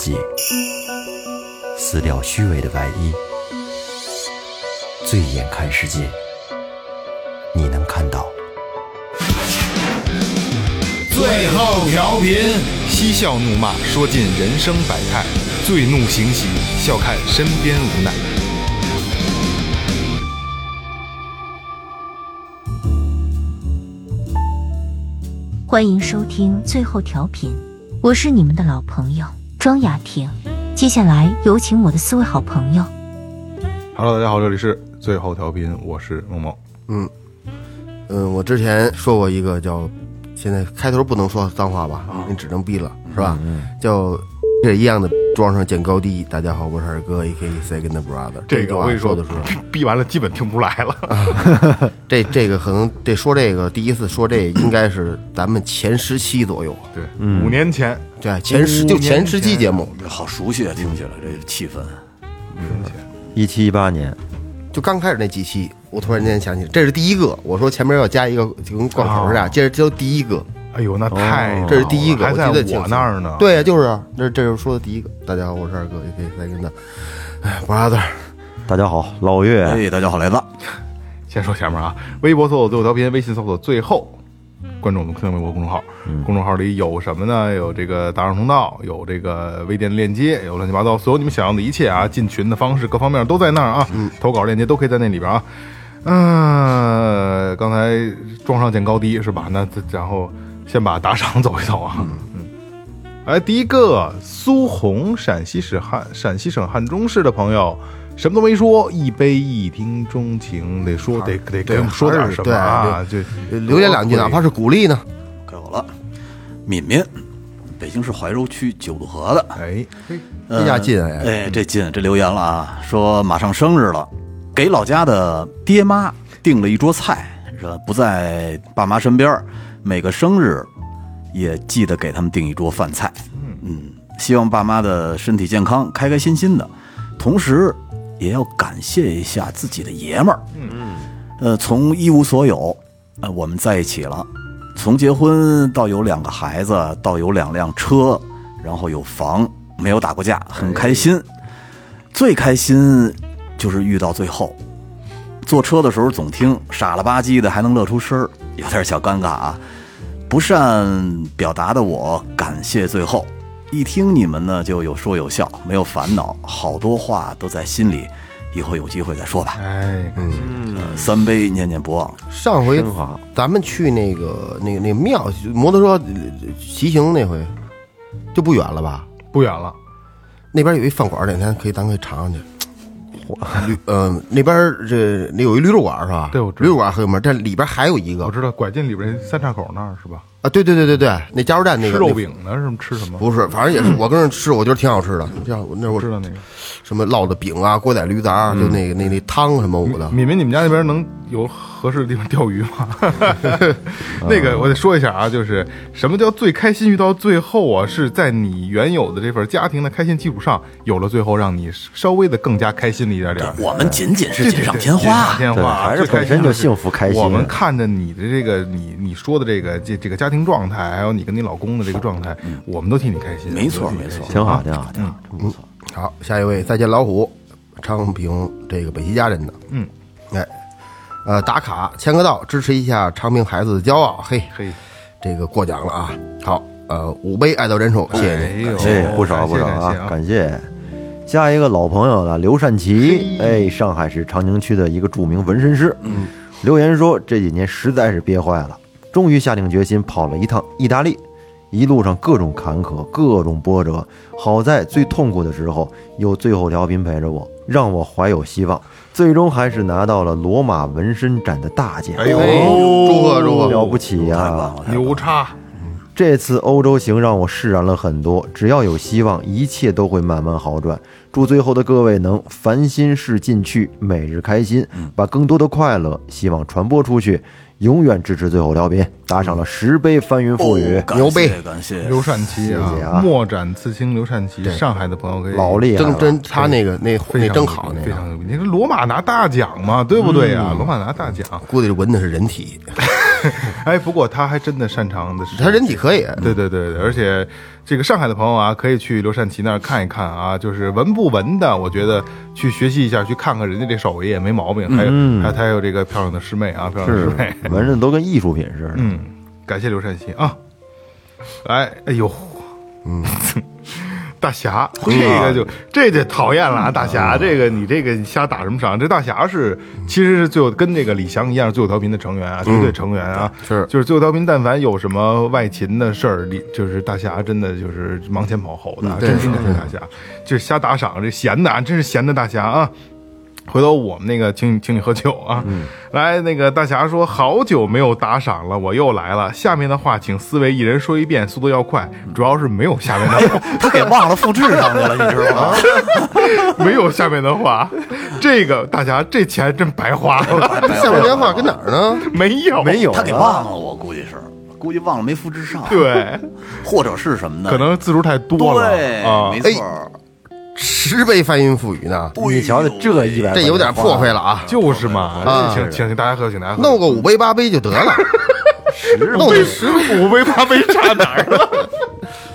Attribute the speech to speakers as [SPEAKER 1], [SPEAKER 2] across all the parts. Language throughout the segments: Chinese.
[SPEAKER 1] 己，撕掉虚伪的外衣，醉眼看世界，你能看到。
[SPEAKER 2] 最后调频，
[SPEAKER 3] 嬉笑怒骂，说尽人生百态；醉怒行喜，笑看身边无奈。
[SPEAKER 4] 欢迎收听最后调频，我是你们的老朋友庄雅婷。接下来有请我的四位好朋友。
[SPEAKER 3] Hello，大家好，这里是最后调频，我是梦梦。
[SPEAKER 5] 嗯嗯，我之前说过一个叫，现在开头不能说脏话吧，你只能逼了，是吧？叫这一样的装上见高低。大家好，我是二哥，A.K. Second Brother。
[SPEAKER 3] 这个我跟你说
[SPEAKER 5] 的是，
[SPEAKER 3] 逼完了基本听不出来了。
[SPEAKER 5] 这这个可能得说这个，第一次说这应该是咱们前十期左右，
[SPEAKER 3] 对，五年前，
[SPEAKER 5] 对，前十就前十期节目，
[SPEAKER 2] 好熟悉啊，听起来这个气氛。
[SPEAKER 1] 一七一八年，
[SPEAKER 5] 就刚开始那几期，我突然间想起，这是第一个。我说前面要加一个，就跟贯口似的，接着就第一个。
[SPEAKER 3] 哎呦，那太，
[SPEAKER 5] 这是第一个，
[SPEAKER 3] 还在
[SPEAKER 5] 我记得
[SPEAKER 3] 我那儿呢。，
[SPEAKER 5] 对，就是啊，这这是说的第一个。大家好，我是二哥，A.K. Second。哎，brother，
[SPEAKER 1] 大家好，老岳，
[SPEAKER 2] 哎，大家好，来子。
[SPEAKER 3] 先说前面啊，微博搜索最后调频，微信搜索最后。关注我们新浪微博公众号，公众号里有什么呢？有这个打赏通道，有这个微店链接，有乱七八糟所有你们想要的一切啊，进群的方式各方面都在那儿啊，投稿链接都可以在那里边啊。嗯、刚才装上见高低是吧？那然后先把打赏走一走啊。嗯，哎，第一个苏红，陕西省汉陕西省汉中市的朋友，什么都没说，一杯一听钟情，得说得得给我们说点什么啊？就
[SPEAKER 5] 留言两句，哪怕是鼓励呢。
[SPEAKER 2] 该我了。敏敏，北京市怀柔区九渡河的。
[SPEAKER 3] 哎，嘿
[SPEAKER 5] 这家近哎，
[SPEAKER 2] 哎，这近这留言了啊，说马上生日了，给老家的爹妈订了一桌菜，说不在爸妈身边，每个生日也记得给他们订一桌饭菜。嗯，希望爸妈的身体健康，开开心心的，同时也要感谢一下自己的爷们儿。嗯，呃，从一无所有，呃，我们在一起了。从结婚到有两个孩子，到有两辆车，然后有房，没有打过架，很开心。最开心就是遇到最后，坐车的时候总听傻了吧唧的，还能乐出声儿，有点小尴尬啊。不善表达的我，感谢最后。一听你们呢，就有说有笑，没有烦恼，好多话都在心里，以后有机会再说吧。
[SPEAKER 3] 哎，
[SPEAKER 5] 嗯
[SPEAKER 2] 呃三杯念念不忘，
[SPEAKER 5] 上回咱们去那个那个那个庙，摩托车呃骑行那回就不远了吧？
[SPEAKER 3] 不远了，
[SPEAKER 5] 那边有一饭馆，哪天可以咱可以尝尝去。驴呃，那边儿这那有一驴肉馆是吧？
[SPEAKER 3] 对我知道
[SPEAKER 5] 驴肉馆很有名，但里边还有一个
[SPEAKER 3] 我知道拐进里边三岔口那儿是吧？
[SPEAKER 5] 啊，对对对对对，那加油站那个
[SPEAKER 3] 吃肉饼呢？是吗？吃什么？
[SPEAKER 5] 不是，反正也是我跟人吃，我觉得挺好吃的。像我那
[SPEAKER 3] 我知道那个。
[SPEAKER 5] 什么烙的饼啊，锅仔驴杂，就那个那那汤什么我的，
[SPEAKER 3] 敏敏，你们家那边能有合适的地方钓鱼吗？那个我得说一下啊，就是什么叫最开心遇到最后啊，是在你原有的这份家庭的开心基础上，有了最后，让你稍微的更加开心了一点点。
[SPEAKER 2] 我们仅仅是锦上
[SPEAKER 3] 对锦上
[SPEAKER 2] 添花。
[SPEAKER 1] 对
[SPEAKER 3] 添花，
[SPEAKER 1] 还是
[SPEAKER 3] 最开
[SPEAKER 1] 本身就
[SPEAKER 3] 的
[SPEAKER 1] 幸福开心
[SPEAKER 3] 我们看着你的这个，你你说的这个这这个家庭状态，还有你跟你老公的这个状态，我们都替你开心。
[SPEAKER 2] 没错没错
[SPEAKER 1] 挺好，挺好，挺好。
[SPEAKER 5] 好，下一位再见老虎，昌平这个北齐家人的，
[SPEAKER 3] 嗯，
[SPEAKER 5] 哎，呃，打卡签个到，支持一下昌平孩子的骄傲，嘿，
[SPEAKER 3] 嘿，
[SPEAKER 5] 这个过奖了啊。好，呃，五杯爱到人手，谢谢您。
[SPEAKER 3] 哎呦，
[SPEAKER 1] 哎，不少不少啊，
[SPEAKER 3] 感谢啊，
[SPEAKER 1] 感谢。下一个老朋友了，刘善奇，哎，上海市长宁区的一个著名纹身师，嗯，留言说这几年实在是憋坏了，终于下定决心跑了一趟意大利，一路上各种坎坷，各种波折，好在最痛苦的时候有最后调频陪着我，让我怀有希望，最终还是拿到了罗马纹身展的大奖，
[SPEAKER 3] 哎呦，
[SPEAKER 5] 祝贺祝贺。
[SPEAKER 1] 了不起呀、
[SPEAKER 3] 牛叉！
[SPEAKER 1] 这次欧洲行让我释然了很多，只要有希望，一切都会慢慢好转。祝最后的各位能烦心事尽去，每日开心，把更多的快乐希望传播出去。永远支持最后调频，打赏了十杯翻云覆雨，
[SPEAKER 5] 牛逼
[SPEAKER 2] 谢感谢。
[SPEAKER 3] 刘善奇
[SPEAKER 1] 啊
[SPEAKER 3] 墨展刺青，刘善奇，上海的朋友可以
[SPEAKER 1] 老厉害了。
[SPEAKER 5] 真真他那个那那
[SPEAKER 3] 非常
[SPEAKER 5] 真好，那个。
[SPEAKER 3] 非常牛逼。你看罗马拿大奖嘛，对不对呀？罗马拿大奖，
[SPEAKER 5] 估计是纹的是人体，
[SPEAKER 3] 哎，不过他还真的擅长的是
[SPEAKER 5] 他人体可以，
[SPEAKER 3] 对对对对，而且这个上海的朋友啊，可以去刘善奇那儿看一看啊，就是文不文的，我觉得去学习一下，去看看人家这手艺也没毛病。还有，还有他还有这个漂亮的师妹啊，漂亮的师妹。
[SPEAKER 1] 纹身都跟艺术品似的。
[SPEAKER 3] 嗯，感谢刘善奇啊。哎，哎呦，嗯，大侠，这个就这就讨厌了啊！大侠，这个你这个你瞎打什么赏？这大侠是其实是最后跟这个李翔一样，最后调频的成员啊，绝对成员啊。
[SPEAKER 5] 是
[SPEAKER 3] 就是最后调频，但凡有什么外勤的事儿，李就是大侠真的就是忙前跑后的啊，真是大侠，就是瞎打赏，这闲的啊，真是闲的大侠啊。回头我们那个请你请你喝酒啊！来，那个大侠说好久没有打赏了，我又来了。下面的话请四位一人说一遍，速度要快，主要是没有下面的话，
[SPEAKER 2] 他给忘了复制上去了，你知道吗？
[SPEAKER 3] 没有下面的话。这个大侠这钱真白花了，
[SPEAKER 5] 下面电话跟哪儿呢？
[SPEAKER 3] 没有
[SPEAKER 1] 没有
[SPEAKER 2] 他给忘了，我估计是，估计忘了没复制上。，
[SPEAKER 3] 对，
[SPEAKER 2] 或者是什么呢？
[SPEAKER 3] 可能字数太多了
[SPEAKER 2] 对，
[SPEAKER 3] 啊
[SPEAKER 2] 没。错儿。
[SPEAKER 5] 十倍翻云覆雨呢，
[SPEAKER 1] 你瞧瞧这一百，
[SPEAKER 5] 这有点破费了啊！
[SPEAKER 3] 就是嘛，
[SPEAKER 5] 啊
[SPEAKER 3] 请请请大家喝，请大家喝。
[SPEAKER 5] 弄个五杯八杯就得了，弄个十
[SPEAKER 3] 五杯八杯差哪儿了？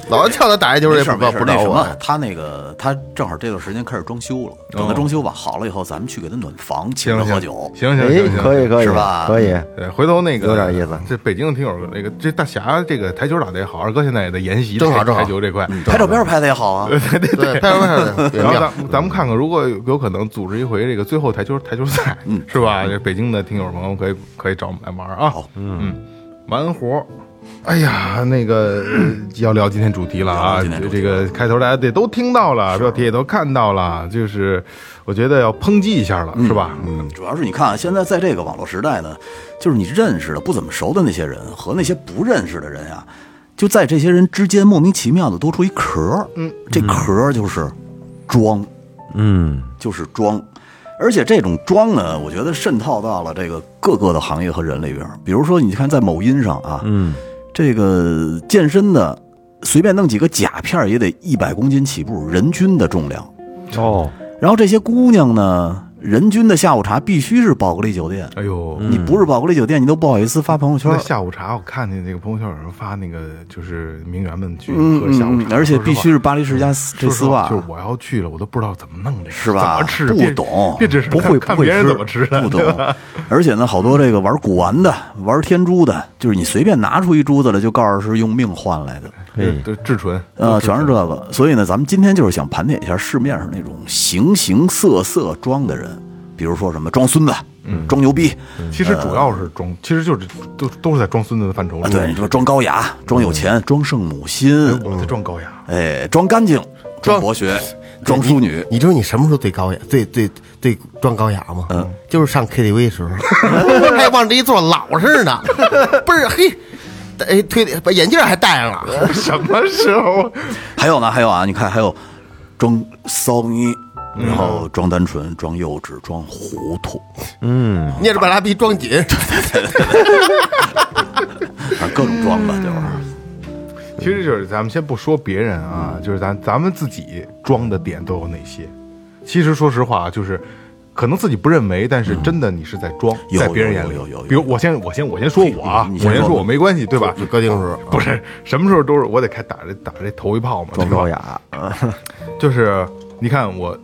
[SPEAKER 5] 老叫他打一球
[SPEAKER 2] 没事儿
[SPEAKER 5] 不不找我
[SPEAKER 2] 事儿那什么，，他那个他正好这段时间开始装修了，等他装修吧好了以后，咱们去给他暖房，请他喝酒。
[SPEAKER 1] 哎
[SPEAKER 3] 行行行，
[SPEAKER 1] 可以可以
[SPEAKER 2] 是吧
[SPEAKER 1] 可以，
[SPEAKER 3] 对，回头那个
[SPEAKER 1] 有点意思
[SPEAKER 3] 这北京的听友，那个这大侠这个台球打的也好，二哥现在也在研习台
[SPEAKER 5] 正好正好
[SPEAKER 3] 台球这块。
[SPEAKER 2] 拍照片拍的也好啊，
[SPEAKER 5] 对，拍照片
[SPEAKER 3] 然后咱咱们看看，如果有有可能组织一回这个最后台球台球赛，
[SPEAKER 2] 嗯
[SPEAKER 3] 是吧？这北京的听友朋友可以可以找我们来玩啊。
[SPEAKER 2] 好
[SPEAKER 3] 嗯，完活。哎呀，那个呃要聊今天主题了啊！这个开头大家得都听到了，标题也都看到了，就是我觉得要抨击一下了，是吧？嗯，
[SPEAKER 2] 主要是你看啊，现在在这个网络时代呢，就是你认识的不怎么熟的那些人和那些不认识的人呀、就在这些人之间莫名其妙的多出一壳儿。嗯，这壳儿就是装，
[SPEAKER 1] 嗯，
[SPEAKER 2] 就是装。而且这种装呢，我觉得渗透到了这个各个的行业和人里边儿。比如说，你看在某音上啊，
[SPEAKER 1] 嗯，
[SPEAKER 2] 这个健身的随便弄几个甲片也得一百公斤起步，人均的重量。
[SPEAKER 1] 哦，
[SPEAKER 2] 然后这些姑娘呢，人均的下午茶必须是宝格丽酒店。
[SPEAKER 3] 哎呦，
[SPEAKER 2] 你不是宝格丽酒店，你都不好意思发朋友圈
[SPEAKER 3] 那。下午茶，我看见那个朋友圈有人发那个，就是名媛们去
[SPEAKER 2] 嗯
[SPEAKER 3] 喝下午茶，
[SPEAKER 2] 嗯嗯，而且必须是巴黎世家这
[SPEAKER 3] 说实话
[SPEAKER 2] 丝袜，
[SPEAKER 3] 就是我要去了，我都不知道怎么弄这个，
[SPEAKER 2] 是吧？
[SPEAKER 3] 怎么吃？
[SPEAKER 2] 不懂，
[SPEAKER 3] 别只是
[SPEAKER 2] 不会不会
[SPEAKER 3] 看看别人怎么吃，
[SPEAKER 2] 不懂。而且呢，好多这个玩古玩的、玩天珠的，就是你随便拿出一珠子来，就告诉是用命换来的。
[SPEAKER 1] 嘿，
[SPEAKER 3] 对，至纯，
[SPEAKER 2] 啊，全是这。
[SPEAKER 3] 个，
[SPEAKER 2] 所以呢，咱们今天就是想盘点一下市面上那种形形色色装的人，比如说什么装孙子，嗯，装牛逼，
[SPEAKER 3] 其实主要是装，其实就是都都是在装孙子的范畴
[SPEAKER 2] 啊，
[SPEAKER 3] 里。
[SPEAKER 2] 对，你说装高雅、装有钱、装圣母
[SPEAKER 3] 哎
[SPEAKER 2] 心，
[SPEAKER 3] 我在装高雅，
[SPEAKER 2] 哎，装干净、装。博学、装淑女，
[SPEAKER 5] 你知道你什么时候最高雅、最最最装高雅吗？嗯，就是上 KTV 时候，还往这一坐老实呢，不是嘿，哎，推把眼镜还戴上了，
[SPEAKER 3] 什么时候？
[SPEAKER 2] 还有呢，还有啊，你看还有装骚咪，然后装单纯、装幼稚、装糊涂，
[SPEAKER 1] 嗯，
[SPEAKER 5] 捏着把拉逼装紧，
[SPEAKER 2] 反正各种装吧，就是。
[SPEAKER 3] 其实就是咱们先不说别人啊，就是咱咱们自己装的点都有哪些？其实说实话，就是可能自己不认为，但是真的你是在装，
[SPEAKER 2] 有
[SPEAKER 3] 在别人眼里
[SPEAKER 2] 有有有有。
[SPEAKER 3] 比如我先我先我先说我啊，我先说我没关系，对吧？
[SPEAKER 5] 就高定时候
[SPEAKER 3] 不是什么时候都是我得开打这打这头一炮嘛，
[SPEAKER 1] 装
[SPEAKER 3] 对吧
[SPEAKER 1] 高雅，
[SPEAKER 3] 就是你看我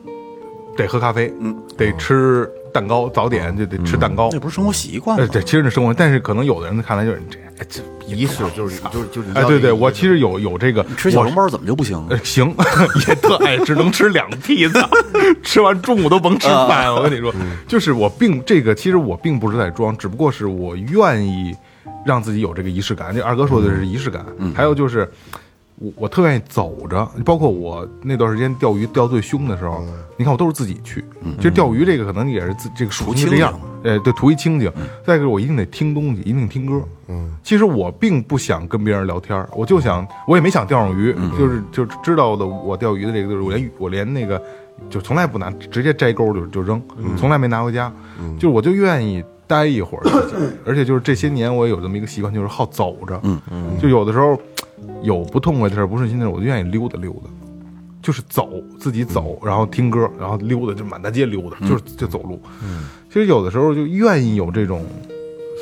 [SPEAKER 3] 得喝咖啡，
[SPEAKER 2] 嗯，
[SPEAKER 3] 得吃蛋糕，早点就得吃蛋糕。
[SPEAKER 2] 那不是生活习惯吗
[SPEAKER 3] 呃，？对，其实是生活，但是可能有的人看来就是你这哎这
[SPEAKER 5] 仪式就是就是就是
[SPEAKER 3] 哎，对对，我其实有有这个
[SPEAKER 2] 吃小笼包怎么就不行？
[SPEAKER 3] 呃，行，也特爱吃，能吃两屉子，吃完中午都甭吃饭。我跟你说，就是我并这个，其实我并不是在装，只不过是我愿意让自己有这个仪式感。这二哥说的是仪式感，还有就是我我特愿意走着，包括我那段时间钓鱼钓最凶的时候，你看我都是自己去。其实钓鱼这个可能也是自这个属性这样对，图一清静。再一个，我一定得听东西，一定听歌。嗯，其实我并不想跟别人聊天儿，我就想，我也没想钓上鱼，就是就知道的我钓鱼的这个，就是我连我连那个就从来不拿，直接摘钩就就扔，从来没拿回家。就是我就愿意待一会儿，而且就是这些年我也有这么一个习惯，就是好走着。嗯嗯，就有的时候有不痛快的事儿、不顺心的事儿，我就愿意溜达溜达。就是走，自己走，然后听歌，然后溜达，就满大街溜达，就是就走路。嗯，其实有的时候就愿意有这种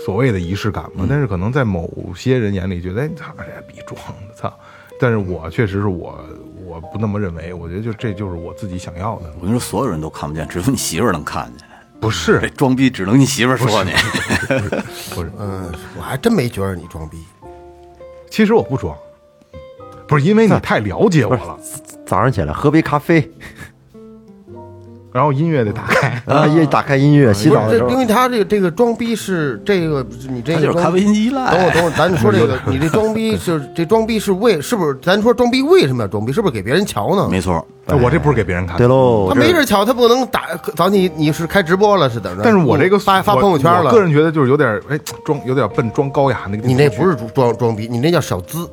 [SPEAKER 3] 所谓的仪式感嘛。但是可能在某些人眼里觉得，哎，操，这逼装的，操！但是我确实是我，我不那么认为。我觉得就这就是我自己想要的，
[SPEAKER 2] 我跟你说，所有人都看不见，只有你媳妇儿能看见。
[SPEAKER 3] 不是
[SPEAKER 2] 这装逼只能你媳妇儿说你。
[SPEAKER 3] 不是。
[SPEAKER 5] 嗯，我还真没觉得你装逼。
[SPEAKER 3] 其实我不装，不是因为你太了解我了。
[SPEAKER 1] 早上起来喝杯咖啡，
[SPEAKER 3] 然后音乐得打开，
[SPEAKER 1] 啊，一打开音乐，洗澡的时候
[SPEAKER 5] 因为他这个这个装逼是这个，你这个
[SPEAKER 2] 就是咖啡因依赖。
[SPEAKER 5] 等会儿等会儿，咱说这个，你这装逼是这装逼是为是不是？咱说装逼为什么要装逼？是不是给别人瞧呢？
[SPEAKER 2] 没错，
[SPEAKER 3] 我这不是给别人看的。
[SPEAKER 1] 对喽，
[SPEAKER 5] 他没人瞧，他不能打。早你你是开直播了是怎么着？
[SPEAKER 3] 但是我这个
[SPEAKER 5] 发发朋友圈了。
[SPEAKER 3] 个人觉得就是有点哎装，有点笨，装高雅那个。
[SPEAKER 5] 你那不是装装逼，你那叫小资，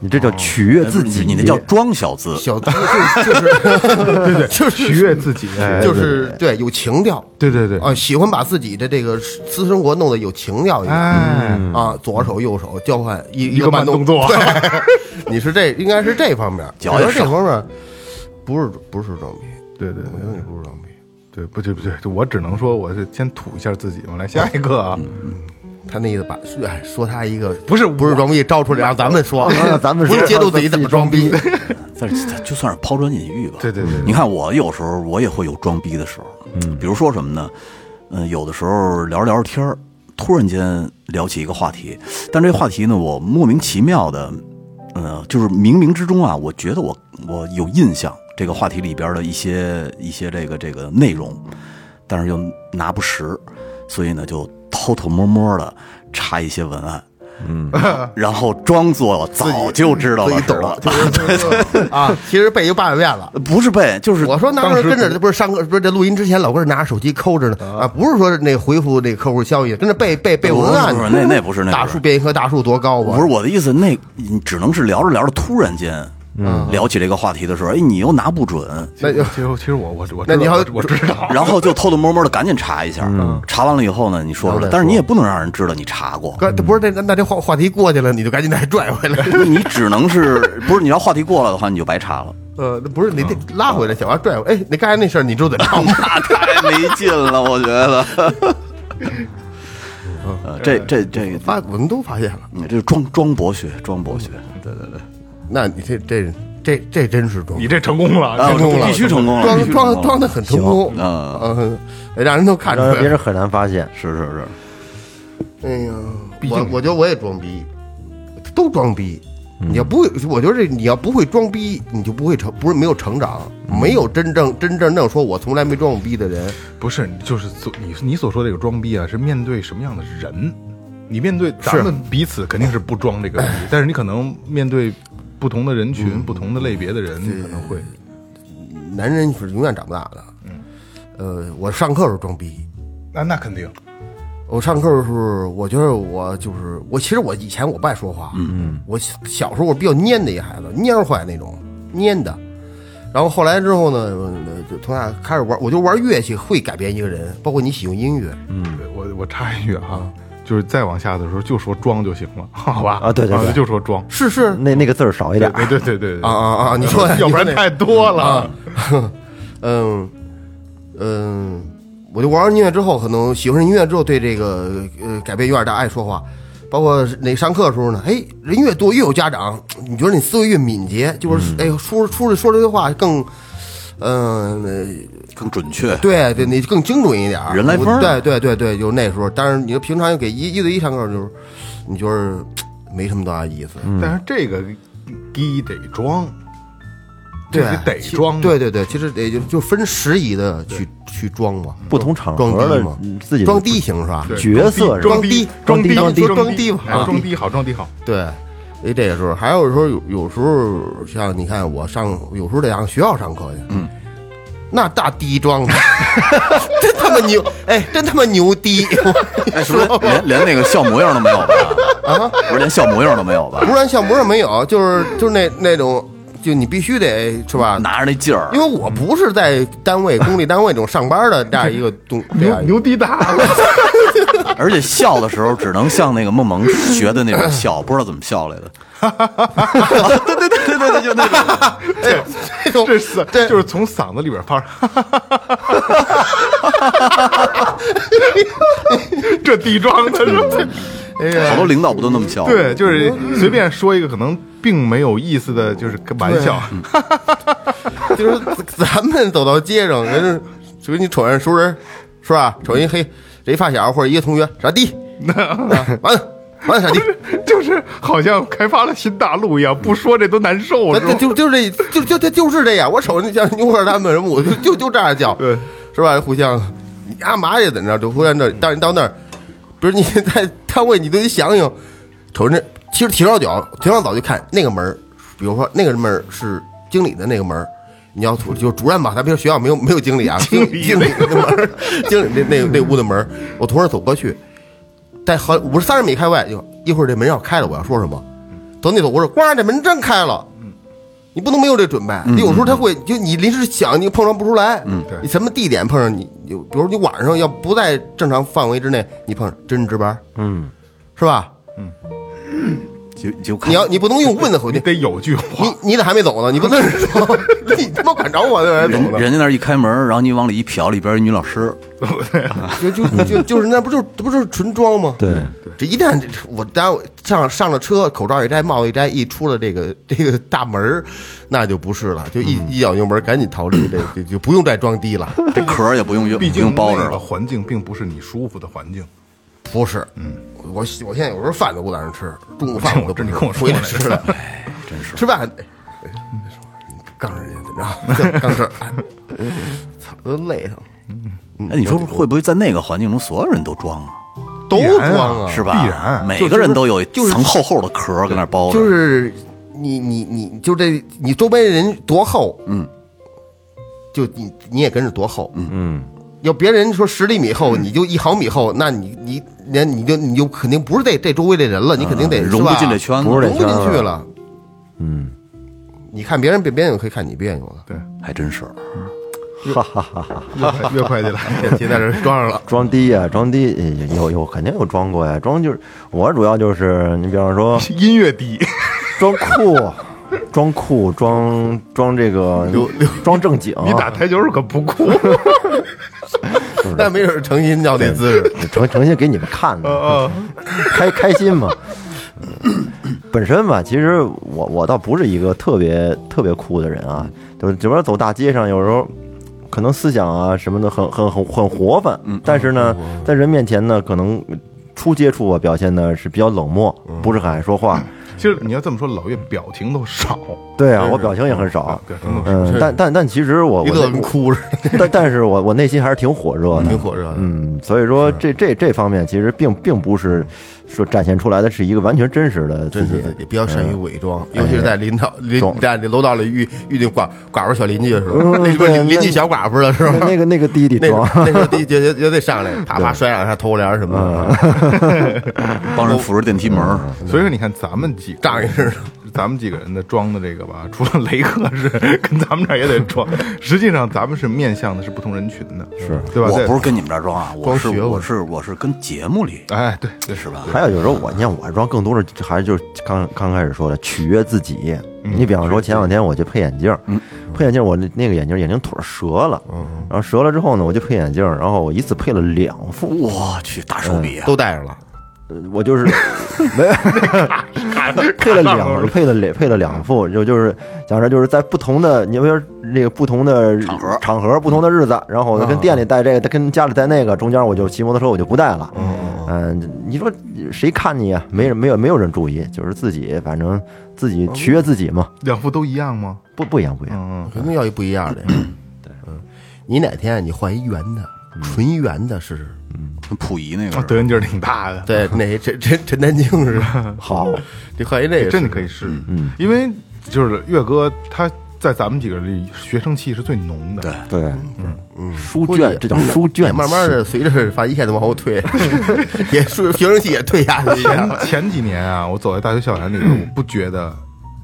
[SPEAKER 1] 你这叫取悦自己，
[SPEAKER 2] 你那叫装小资。
[SPEAKER 5] 小资 就是对对就是
[SPEAKER 3] 取悦自己，哎
[SPEAKER 5] 就是对有情调
[SPEAKER 3] 对对对，
[SPEAKER 5] 啊，喜欢把自己的这个私生活弄得有情调一点
[SPEAKER 3] 哎，
[SPEAKER 5] 啊，左手右手交换一
[SPEAKER 3] 一个慢动作
[SPEAKER 5] 对，你是这应该是这方面，我说这
[SPEAKER 2] 脚也少
[SPEAKER 5] 方面不是不是装逼，
[SPEAKER 3] 对对对
[SPEAKER 5] 我觉得你不是装逼。
[SPEAKER 3] 对，不对不对，我只能说我是先吐一下自己嘛。来下一个啊，
[SPEAKER 5] 他那意思把哎说他一个
[SPEAKER 3] 不是
[SPEAKER 5] 不是装逼，招出来让咱们说，
[SPEAKER 1] 啊咱们说
[SPEAKER 5] 不是揭露自己怎么装逼，
[SPEAKER 2] 但是就算是抛砖引玉吧。
[SPEAKER 3] 对对对对
[SPEAKER 2] 你看我有时候我也会有装逼的时候，嗯，比如说什么呢？嗯、有的时候聊着聊着天儿，突然间聊起一个话题，但这个话题呢，我莫名其妙的，呃，就是冥冥之中啊，我觉得我我有印象这个话题里边的一些一些这个这个内容，但是又拿不实，所以呢，就偷偷摸摸的查一些文案。嗯，然后装作早就知道了似的
[SPEAKER 5] 啊，其实背就八百遍了。
[SPEAKER 2] 不是背，就是
[SPEAKER 5] 我说那
[SPEAKER 3] 当时
[SPEAKER 5] 跟着不是上课，不是这录音之前老跟着拿着手机抠着呢啊，不是说那回复那个客户消息，跟着背背背文案。
[SPEAKER 2] 不是那那不是那
[SPEAKER 5] 大树变一棵大树多高啊？
[SPEAKER 2] 不是我的意思，那你只能是聊着聊着，突然间，嗯，聊起这个话题的时候，哎，你又拿不准，
[SPEAKER 5] 那就
[SPEAKER 3] 其实其实我我我
[SPEAKER 5] 那你要
[SPEAKER 3] 我我知道，
[SPEAKER 2] 然后就偷偷摸摸的赶紧查一下，查完了以后呢，你说出来，但是你也不能让人知道你查过，
[SPEAKER 5] 不是那那这话话题过去了，你就赶紧再拽回来。
[SPEAKER 2] 你只能是不是你要话题过了的话，你就白查了，
[SPEAKER 5] 呃，不是你得拉回来，想要拽回来。哎，你刚才那事儿你知道怎么着吗？
[SPEAKER 2] 那太没劲了，我觉得。呃，这这这个，
[SPEAKER 5] 发我们都发现了，
[SPEAKER 2] 你这装装博学，装博学，对对对，
[SPEAKER 5] 那你这这这这真是装
[SPEAKER 3] 你这成功了，
[SPEAKER 2] 啊
[SPEAKER 3] 成功了
[SPEAKER 2] 必须成功了，必
[SPEAKER 5] 装
[SPEAKER 2] 须成功
[SPEAKER 5] 装装的很成功，
[SPEAKER 2] 啊，
[SPEAKER 5] 嗯，让人都看出来。
[SPEAKER 1] 让别人很难发现。
[SPEAKER 2] 是是是，
[SPEAKER 5] 哎呀，
[SPEAKER 3] 毕竟
[SPEAKER 5] 我我觉得我也装逼，都装逼。你要不会，我觉得这你要不会装逼，你就不会成，不是没有成长，没有真正真正正说我从来没装过逼的人。
[SPEAKER 3] 不是，就是所你你所说的这个装逼啊，是面对什么样的人？你面对咱们彼此肯定是不装这个逼，但是你可能面对不同的人群、不同的类别的人，可能会。
[SPEAKER 5] 男人是永远长不大的。嗯，呃，我上课时候装逼，
[SPEAKER 3] 那那肯定，
[SPEAKER 5] 我上课的时候，我觉得我就是我，其实我以前我不爱说话，嗯嗯，我小小时候我比较蔫的一孩子，蔫坏那种，蔫的。然后后来之后呢，呃就从那开始玩，我就玩乐器会改变一个人，包括你喜欢音乐，
[SPEAKER 3] 嗯。我我插一句啊，就是再往下的时候就说装就行了，好吧？
[SPEAKER 1] 啊对对对
[SPEAKER 3] 就说装，
[SPEAKER 5] 是是
[SPEAKER 1] 那那个字儿少一点，
[SPEAKER 3] 对对对对对
[SPEAKER 5] 啊啊啊！你说，
[SPEAKER 3] 要不然太多了。
[SPEAKER 5] 嗯嗯，我就玩完音乐之后，可能喜欢上音乐之后，对这个呃改变有点大，爱说话。包括那上课的时候呢，哎，人越多越有家长，你觉得你思维越敏捷，就是哎说出去说这些话更，嗯、呃
[SPEAKER 2] 更准确。
[SPEAKER 5] 对对，你更精准一点儿，
[SPEAKER 2] 人来疯儿
[SPEAKER 5] 对对对对，就是那时候。但是你说平常给一一对一上课，就是你就是没什么多大意思。
[SPEAKER 3] 但是这个低得装，这
[SPEAKER 5] 对，
[SPEAKER 3] 得装，
[SPEAKER 5] 对对对，其实得就就分时宜的去去装嘛，
[SPEAKER 1] 不同场合的
[SPEAKER 5] 低嘛
[SPEAKER 1] 嗯自己
[SPEAKER 5] 装低型是吧？
[SPEAKER 1] 角色
[SPEAKER 3] 装逼
[SPEAKER 5] 装低
[SPEAKER 3] 装
[SPEAKER 5] 低
[SPEAKER 3] 装
[SPEAKER 5] 装低吧
[SPEAKER 3] 哎装逼好，装逼好。
[SPEAKER 5] 对，所以这个时候，还有时候有有时候像你看我上有时候得上学校上课去，嗯，那大低装的，真他妈牛，哎，真他妈牛逼！
[SPEAKER 2] 哎，是不是连连那个笑模样都没有吧？啊，不是连笑模样都没有吧？
[SPEAKER 5] 不然笑模样没有，就是就是那那种，就你必须得是吧？
[SPEAKER 2] 拿着那劲儿
[SPEAKER 5] 因，为我不是在单位公立单位这种上班的这样一个东
[SPEAKER 3] 牛牛逼大，
[SPEAKER 2] 而且笑的时候只能像那个梦萌学的那种笑，不知道怎么笑来的。对对对对对，就那种。
[SPEAKER 5] 这种
[SPEAKER 3] 这是就是从嗓子里边发出，这地装的是吧？
[SPEAKER 2] 好多领导不都那么笑吗？
[SPEAKER 3] 对，就是随便说一个可能并没有意思的，就是个玩笑。
[SPEAKER 5] 就是咱们走到街上，人家就给你瞅人熟人，是吧？瞅人嘿，这一发小或者一个同学傻逼，啊完了完了傻逼，
[SPEAKER 3] 就是好像开发了新大陆一样，不说这都难受，是吧？
[SPEAKER 5] 就就是这就就就就是这样。我瞅那像牛哥他们什么，我就就就这样叫，
[SPEAKER 3] 对，
[SPEAKER 5] 是吧？互相你干嘛呀？怎着？就互相这，但是到那儿，比如你在单位，你都得想想，瞅那其实提上脚，提上早就看那个门比如说那个门是经理的那个门儿你要主就主任吧，咱别说学校没有没有经理啊，经
[SPEAKER 3] 理
[SPEAKER 5] 经理的门，经理那那那屋的门我同事走过去，在好五十三十米开外，就一会儿这门要开了，我要说什么？等你走，我说咣，这门真开了。你不能没有这准备，你有时候他会就你临时想你碰撞不出来，嗯，
[SPEAKER 3] 对
[SPEAKER 5] 你什么地点碰上你，有比如你晚上要不在正常范围之内，你碰上真值班，
[SPEAKER 1] 嗯，
[SPEAKER 5] 是吧？
[SPEAKER 2] 就就
[SPEAKER 5] 你要你不能用问的回
[SPEAKER 3] 你
[SPEAKER 5] 去，
[SPEAKER 3] 得有句话
[SPEAKER 5] 你，你咋还没走呢？你不能说 你他妈管着我呢还走呢？
[SPEAKER 2] 人家那儿一开门，然后你往里一瞟，里边一女老师，
[SPEAKER 5] 就就就就是那不就这不就是纯装吗？
[SPEAKER 1] 对，
[SPEAKER 5] 这一旦我当我上上了车，口罩一摘，帽子一摘，一出了这个这个大门那就不是了，就一一脚油门，赶紧逃离，这这就不用再装低了。
[SPEAKER 2] 这壳也不用用，
[SPEAKER 3] 毕竟
[SPEAKER 2] 包着了。
[SPEAKER 3] 环境并不是你舒服的环境。
[SPEAKER 5] 不是，嗯，我我现在有时候饭都不在那吃，中午饭我都不吃，
[SPEAKER 3] 这你跟我
[SPEAKER 5] 回来吃的，
[SPEAKER 2] 真是
[SPEAKER 5] 吃饭，哎杠人家怎么着？杠事儿，哎操，都累腾，
[SPEAKER 2] 哎，你说 会不会在那个环境中，所有人都装啊？
[SPEAKER 5] 都装啊，
[SPEAKER 2] 是吧？
[SPEAKER 3] 必然
[SPEAKER 2] 每个人都有一
[SPEAKER 5] 就是
[SPEAKER 2] 层厚厚的壳儿跟那包着。
[SPEAKER 5] 就是你你你就这你周边人多厚，
[SPEAKER 2] 嗯，
[SPEAKER 5] 就你你也跟着多厚，嗯。
[SPEAKER 1] 嗯，
[SPEAKER 5] 要别人说十厘米厚，你就一毫米厚，那你你那你就你就肯定不是这这周围的人了，你肯定得
[SPEAKER 2] 融不进这，圈子，
[SPEAKER 5] 融不进去了。
[SPEAKER 1] 嗯，
[SPEAKER 5] 你看别人别别扭，可以看你别扭了。
[SPEAKER 3] 对，
[SPEAKER 2] 还真是。
[SPEAKER 1] 哈哈哈哈。
[SPEAKER 3] 越快进来，
[SPEAKER 5] 现在这装上了，
[SPEAKER 1] 装低呀、装低呃有有肯定有装过呀，装就是我主要就是你比方说
[SPEAKER 3] 音乐低，
[SPEAKER 1] 装酷，装酷，装装这个装正经，
[SPEAKER 3] 你打台球可不酷。
[SPEAKER 5] 那没准诚心要那姿势。
[SPEAKER 1] 诚诚心给你们看的，
[SPEAKER 3] 嗯
[SPEAKER 1] 开开心嘛。本身吧，其实我我倒不是一个特别特别酷的人啊，就是只不过走大街上，有时候可能思想啊什么的很很很很活泛，但是呢，在人面前呢，可能初接触啊表现的是比较冷漠，不是很爱说话。
[SPEAKER 3] 其实你要这么说，老岳表情都少。
[SPEAKER 1] 对啊，我表情也很少。
[SPEAKER 3] 表情都少。
[SPEAKER 1] 嗯，但但但其实我
[SPEAKER 5] 一乐跟
[SPEAKER 1] 我内
[SPEAKER 5] 哭似的，
[SPEAKER 1] 但但是我我内心还是挺火热的，
[SPEAKER 5] 挺火热的。
[SPEAKER 1] 嗯，所以说这这这方面其实并并不是说展现出来的是一个完全真实的自己
[SPEAKER 5] 真是，也比较善于伪装，尤其是在领导在这楼道里遇遇见寡寡妇小邻居的时候，
[SPEAKER 1] 嗯
[SPEAKER 5] 那时候
[SPEAKER 1] 对
[SPEAKER 5] 邻邻居小寡妇了是吧？
[SPEAKER 1] 那个那个弟弟
[SPEAKER 5] 那
[SPEAKER 1] 装，
[SPEAKER 5] 那时候第一就就就得上来，啪啪摔两下头帘什么的，
[SPEAKER 2] 帮人扶着电梯门，
[SPEAKER 3] 所以说，你看咱们几个
[SPEAKER 5] 仗义似的。
[SPEAKER 3] 咱们几个人的装的这个吧，除了雷克是跟咱们这儿也得装，实际上咱们是面向的是不同人群的，
[SPEAKER 1] 是
[SPEAKER 3] 对吧？
[SPEAKER 2] 我不是跟你们这儿装啊，我是我是我是跟节目里
[SPEAKER 3] 哎，对对
[SPEAKER 2] 是吧？
[SPEAKER 1] 还有有时候我你看我装更多的还是就是刚刚开始说的取悦自己。你比方说前两天我去配眼镜，配眼镜我那那个眼镜眼镜腿儿折了，然后折了之后呢，我就配眼镜，然后我一次配了两副，
[SPEAKER 2] 我去大手笔啊！
[SPEAKER 5] 都戴上了，
[SPEAKER 1] 我就是没配了两配了两配了两副，就就是讲着就是在不同的你比如说那个不同的
[SPEAKER 2] 场合
[SPEAKER 1] 场合不同的日子，然后我跟店里带这个，跟家里带那个，中间我就骑摩托车我就不带了。嗯，你说谁看你呀？没人没有没有人注意，就是自己反正自己取悦自己嘛，
[SPEAKER 3] 两副都一样吗？
[SPEAKER 1] 不不一样不一样。
[SPEAKER 3] 嗯，
[SPEAKER 5] 肯定要一不一样的。对，嗯，你哪天你换一圆的，纯圆的是，
[SPEAKER 2] 跟溥仪那个
[SPEAKER 3] 德云劲儿挺大的，
[SPEAKER 5] 对，那陈陈陈丹青似的，
[SPEAKER 1] 好，
[SPEAKER 5] 你换一这个，
[SPEAKER 3] 真的可以试。嗯，因为就是岳哥他在咱们几个里学生气是最浓的。
[SPEAKER 2] 对，
[SPEAKER 1] 对，
[SPEAKER 5] 嗯，
[SPEAKER 1] 书卷这叫书卷
[SPEAKER 5] 慢慢的随着发际线的往后退，也是学生气也退下去一
[SPEAKER 3] 前。前几年啊，我走在大学校园里，我不觉得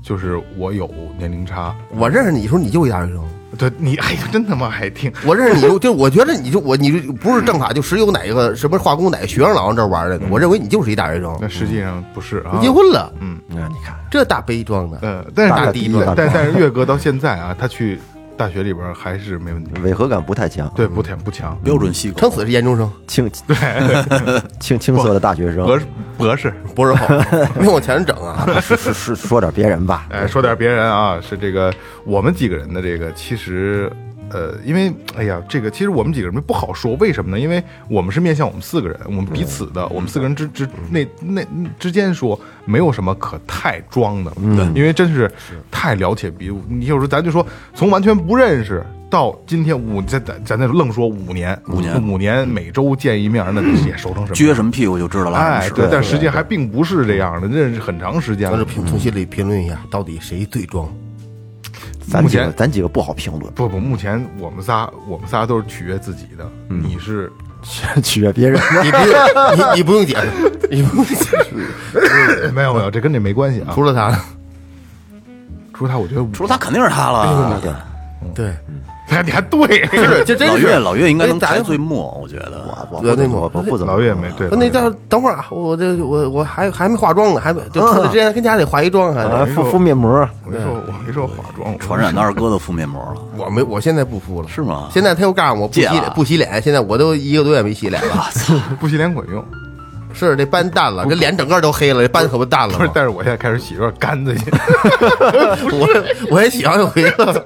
[SPEAKER 3] 就是我有年龄差。
[SPEAKER 5] 我认识你的时候，你就一大学生，
[SPEAKER 3] 对你，哎呀，真他妈爱听。
[SPEAKER 5] 我认识你就就我觉得你就我你不是政法就石油哪个什么化工哪个学生老往这玩来的，我认为你就是一大学生，
[SPEAKER 3] 那实际上不是啊，
[SPEAKER 5] 结婚了，
[SPEAKER 3] 嗯，
[SPEAKER 1] 那你看，
[SPEAKER 5] 这大悲壮的，
[SPEAKER 3] 呃，但是
[SPEAKER 1] 大
[SPEAKER 3] 大
[SPEAKER 1] 地大
[SPEAKER 3] 但但是岳哥到现在啊，他去大学里边还是没问题，
[SPEAKER 1] 违和感不太强，
[SPEAKER 3] 对，不太不强，
[SPEAKER 2] 标准系
[SPEAKER 5] 撑
[SPEAKER 2] 狗，
[SPEAKER 5] 死是研究生，
[SPEAKER 1] 青 对。青青涩的大学生，
[SPEAKER 3] 博士博士。
[SPEAKER 5] 博士后，没往 前整啊，
[SPEAKER 1] 是是是说点别人吧，
[SPEAKER 3] 哎，说点别人啊，是这个我们几个人的这个，其实呃，因为哎呀，这个其实我们几个人不好说，为什么呢？因为我们是面向我们四个人，我们彼此的，我们四个人之之那那之间说，没有什么可太装的，嗯，因为真是太了解彼，你有时候咱就说从完全不认识。到今天五，咱咱咱那愣说五年，五
[SPEAKER 2] 年
[SPEAKER 3] 五年每周见一面，那 也熟成什么？
[SPEAKER 2] 撅什么屁股就知道了。
[SPEAKER 3] 哎，对，但实际还并不是这样的，认识很长时间了
[SPEAKER 5] 咱这。评从心里评论一下，到底谁最装？
[SPEAKER 3] 目
[SPEAKER 1] 咱几个
[SPEAKER 3] 前
[SPEAKER 1] 咱几个不好评论，
[SPEAKER 3] 不不，目前我们仨我们仨都是取悦自己的，你是
[SPEAKER 1] 取悦别人。
[SPEAKER 5] 你不用你你不用解释，你不用解释，
[SPEAKER 3] 没有没有，这跟这没关系啊。
[SPEAKER 5] 除了他，
[SPEAKER 3] 除了他，我觉得
[SPEAKER 2] 除了他肯定是他了。
[SPEAKER 5] 对，
[SPEAKER 3] 他你还对，
[SPEAKER 5] 是这真是
[SPEAKER 2] 老岳老岳应该能排最末，我觉得。
[SPEAKER 1] 我
[SPEAKER 5] 我那
[SPEAKER 1] 我我不怎么
[SPEAKER 3] 老岳没对。
[SPEAKER 5] 那叫等会儿啊，我这我我还还没化妆呢，还没就出来之前跟家里化一妆，还
[SPEAKER 1] 啊，敷敷面膜，
[SPEAKER 3] 我没说，我没说化妆，
[SPEAKER 2] 传染到二哥都敷面膜了，
[SPEAKER 5] 我没我现在不敷了，
[SPEAKER 2] 是吗？
[SPEAKER 5] 现在他又告诉我不洗脸
[SPEAKER 2] 戒了
[SPEAKER 5] 不洗脸，现在我都一个多月没洗脸了，
[SPEAKER 3] 不洗脸管用。
[SPEAKER 5] 是这斑淡了，这脸整个都黑了，这斑可不淡了
[SPEAKER 3] 不是
[SPEAKER 5] 吗，？
[SPEAKER 3] 但是我现在开始洗有点干子去。
[SPEAKER 5] 我我也洗完又回了，